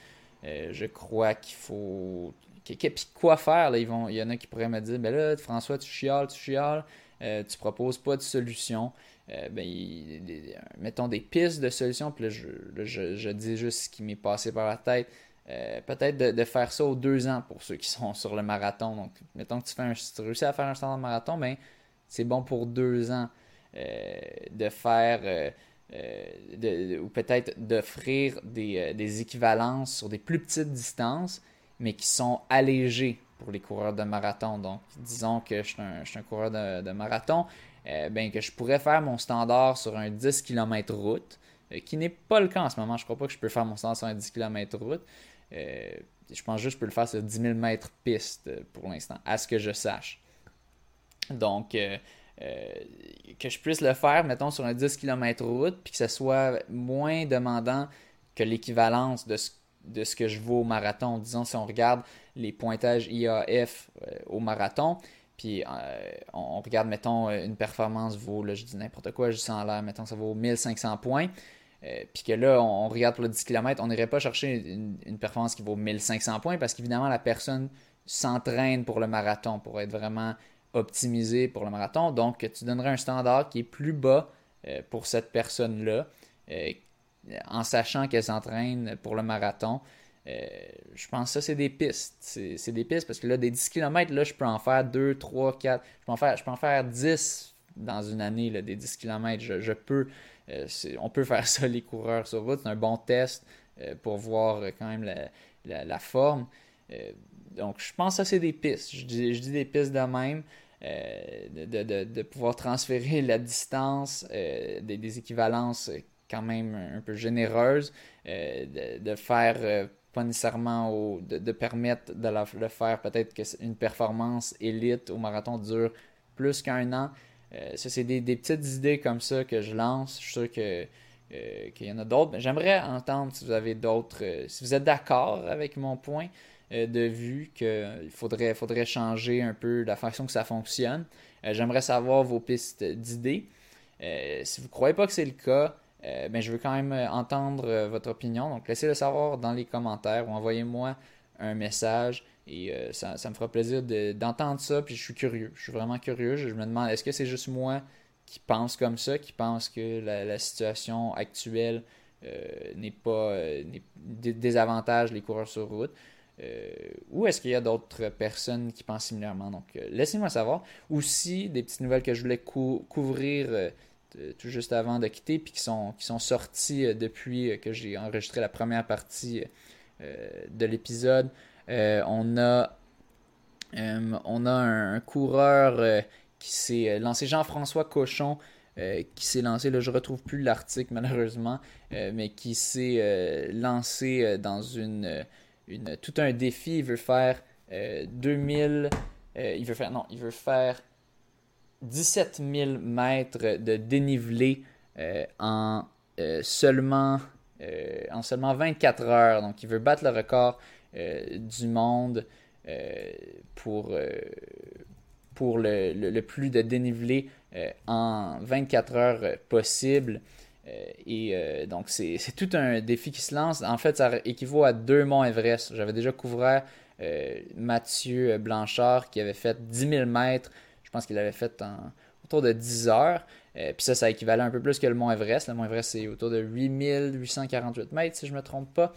Euh, je crois qu'il faut... Puis quoi faire? Là? Il y en a qui pourraient me dire, ben là, François, tu chiales, tu chiales, euh, tu proposes pas de solution. ben, mettons des pistes de solutions, puis là, je, je dis juste ce qui m'est passé par la tête. Euh, peut-être de, faire ça aux deux ans pour ceux qui sont sur le marathon. Donc, mettons que tu, fais un, tu réussis à faire un standard marathon, ben, c'est bon pour deux ans euh, de faire, euh, ou peut-être d'offrir des, équivalences sur des plus petites distances, mais qui sont allégées pour les coureurs de marathon. Donc, disons que je suis un, coureur de, marathon, ben, que je pourrais faire mon standard sur un 10 km route, qui n'est pas le cas en ce moment. Je crois pas que je peux faire mon standard sur un 10 km route. Euh, je pense juste que je peux le faire sur 10 000 mètres piste euh, pour l'instant, à ce que je sache. Donc, euh, que je puisse le faire, mettons, sur un 10 km route, puis que ce soit moins demandant que l'équivalence de ce, de ce que je vaux au marathon. Disons, si on regarde les pointages IAF au marathon, puis on, regarde, mettons, une performance vaut, là, je dis n'importe quoi, je dis en l'air, mettons, ça vaut 1500 points. Euh, puis que là, on, regarde pour le 10 km, on n'irait pas chercher une, performance qui vaut 1500 points parce qu'évidemment, la personne s'entraîne pour le marathon, pour être vraiment optimisé pour le marathon. Donc, tu donnerais un standard qui est plus bas euh, pour cette personne-là, euh, en sachant qu'elle s'entraîne pour le marathon. je pense que ça, c'est des pistes. C'est des pistes parce que là, des 10 km, là, je peux en faire 2, 3, 4. Je peux en faire, je peux en faire 10 dans une année, là, des 10 km. je peux euh, on peut faire ça, les coureurs sur route. C'est un bon test euh, pour voir euh, quand même la, forme. donc, je pense que ça, c'est des pistes. Je dis, des pistes de même. de, pouvoir transférer la distance, des, équivalences quand même un peu généreuses, de, faire pas nécessairement de, permettre de le faire peut-être qu'une performance élite au marathon dure plus qu'un an. Euh, ça, c'est des, petites idées comme ça que je lance. Je suis sûr que, euh, qu'il y en a d'autres. J'aimerais entendre si vous avez d'autres, euh, si vous êtes d'accord avec mon point de vue qu'il faudrait, faudrait changer un peu la façon que ça fonctionne. J'aimerais savoir vos pistes d'idées. si vous ne croyez pas que c'est le cas, ben, je veux quand même entendre votre opinion. Donc, laissez-le savoir dans les commentaires ou envoyez-moi un message. Et euh, ça, me fera plaisir d'entendre ça. Puis je suis curieux. Je suis vraiment curieux. Je, me demande, est-ce que c'est juste moi qui pense comme ça, qui pense que la, situation actuelle euh, n'est pas euh, désavantage les coureurs sur route? Ou est-ce qu'il y a d'autres personnes qui pensent similairement? Donc laissez-moi savoir aussi des petites nouvelles que je voulais couvrir tout juste avant de quitter puis qui sont qui sont sorties depuis que j'ai enregistré la première partie de l'épisode euh, on a, euh, on a un, coureur euh, qui s'est lancé, Jean-François Cochon, qui s'est lancé, là je retrouve plus l'article malheureusement, mais qui s'est lancé dans une, une, tout un défi. Il veut faire 2000, il veut faire, non, il veut faire 17 000 mètres de dénivelé en, seulement, en seulement 24 heures. Donc il veut battre le record euh, du monde euh, pour, euh, pour le, plus de dénivelé en 24 heures possible. et donc, c'est tout un défi qui se lance. En fait, ça équivaut à deux monts Everest. J'avais déjà couvert Mathieu Blanchard qui avait fait 10 000 mètres. Je pense qu'il avait fait en, autour de 10 heures. puis ça, ça équivalait un peu plus que le mont Everest. Le mont Everest, c'est autour de 8848 mètres, si je ne me trompe pas.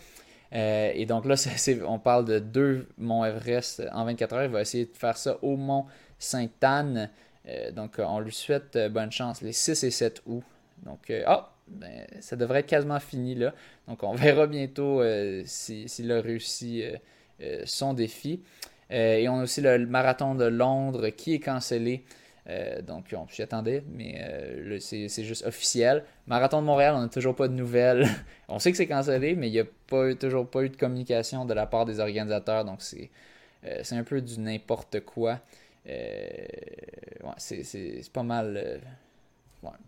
Euh, et donc là, on parle de deux monts Everest en 24 heures. Il va essayer de faire ça au mont Sainte-Anne. Euh, donc on lui souhaite euh, bonne chance les 6 et 7 août. Donc, ah, ben, ça devrait être quasiment fini là. Donc on verra bientôt s'il a réussi son défi. Et on a aussi le, marathon de Londres qui est cancellé donc on s'y attendait, mais c'est juste officiel. Marathon de Montréal, on n'a toujours pas de nouvelles. on sait que c'est cancellé, mais il n'y a pas, toujours pas eu de communication de la part des organisateurs, donc c'est un peu du n'importe quoi. c'est pas mal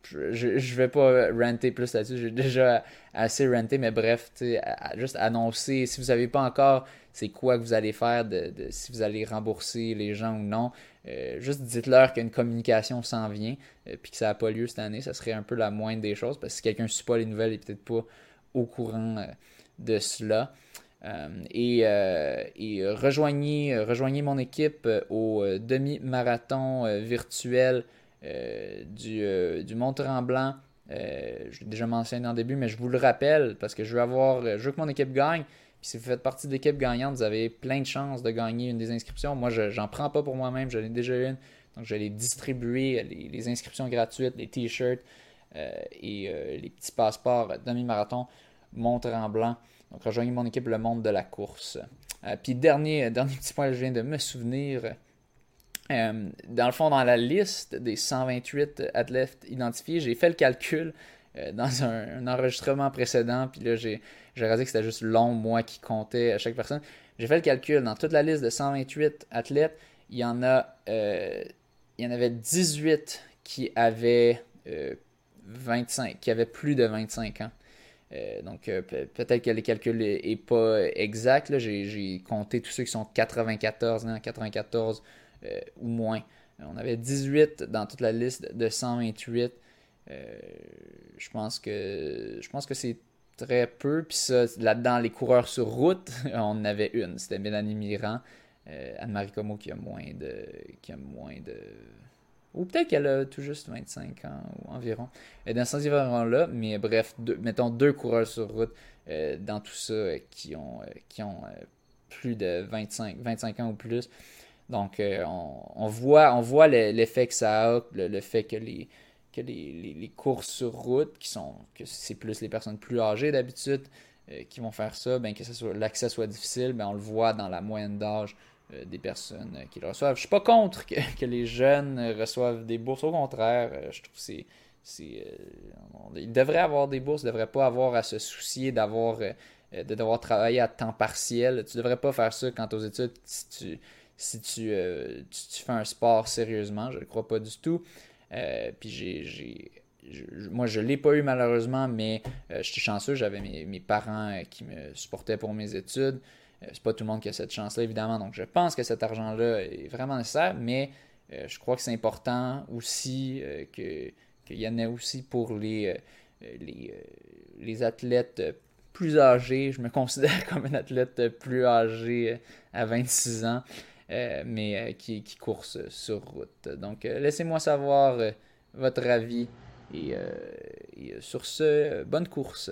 je, je vais pas renter plus là-dessus. J'ai déjà assez ranté, mais bref, juste annoncer si vous savez pas encore c'est quoi que vous allez faire, si vous allez rembourser les gens ou non. Euh, juste dites-leur qu'une communication s'en vient, euh, puis que ça n'a pas lieu cette année. Ça serait un peu la moindre des choses, parce que si quelqu'un ne suit pas les nouvelles, il n'est peut-être pas au courant euh, de cela. et, et rejoignez, mon équipe au demi-marathon virtuel euh, du, euh, du Mont-Tremblant. Euh, je l'ai déjà mentionné en début, mais je vous le rappelle parce que je veux avoir, je veux que mon équipe gagne. Si vous faites partie de l'équipe gagnante, vous avez plein de chances de gagner une des inscriptions. Moi, je n'en prends pas pour moi-même, j'en ai déjà une. Donc, je vais les distribuer, les, inscriptions gratuites, les t-shirts et les petits passeports demi-marathon Mont-Tremblant. Donc, rejoignez mon équipe Le Monde de la course. puis, dernier, dernier petit point, je viens de me souvenir. Euh, dans le fond, dans la liste des 128 athlètes identifiés, j'ai fait le calcul euh, dans un, enregistrement précédent, puis là, j'ai réalisé que c'était juste long, moi, qui comptait à chaque personne. J'ai fait le calcul. Dans toute la liste de 128 athlètes, il y en a, euh, il y en avait 18 qui avaient 25, qui avaient plus de 25 ans. donc, peut-être que le calcul n'est pas exact. J'ai compté tous ceux qui sont 94 ans, 94 euh, ou moins. On avait 18 dans toute la liste de 128. Euh, je pense que je pense que c'est très peu. Puis ça, là-dedans, les coureurs sur route, on en avait une. C'était Mélanie Mirand. Euh, Anne-Marie Como qui a moins de. qui a moins de. Ou peut-être qu'elle a tout juste 25 ans ou environ. Et dans ces environs-là, mais bref, mettons deux coureurs sur route dans tout ça qui ont, qui ont plus de 25, 25 ans ou plus. Donc, euh, on, voit, on voit l'effet que ça a, le, fait que les, que les, courses sur route, qui sont que c'est plus les personnes plus âgées d'habitude euh, qui vont faire ça, ben, que l'accès soit difficile, ben, on le voit dans la moyenne d'âge euh, des personnes qui le reçoivent. Je suis pas contre que, les jeunes reçoivent des bourses, au contraire, je trouve que c'est. ils devraient avoir des bourses, ils ne devraient pas avoir à se soucier d'avoir de devoir travailler à temps partiel. Tu ne devrais pas faire ça quand aux études, si tu si euh, tu, fais un sport sérieusement. Je ne crois pas du tout. Euh, puis j'ai, moi, je ne l'ai pas eu malheureusement, mais euh, j'étais chanceux. J'avais mes, parents qui me supportaient pour mes études. c'est pas tout le monde qui a cette chance-là, évidemment. Donc, je pense que cet argent-là est vraiment nécessaire, mais je crois que c'est important aussi que, qu'il y en ait aussi pour les, les, les athlètes plus âgés. Je me considère comme un athlète plus âgé à 26 ans. Euh, mais euh, qui, qui course sur route. Donc, euh, laissez-moi savoir votre avis. Et, et, sur ce, bonne course.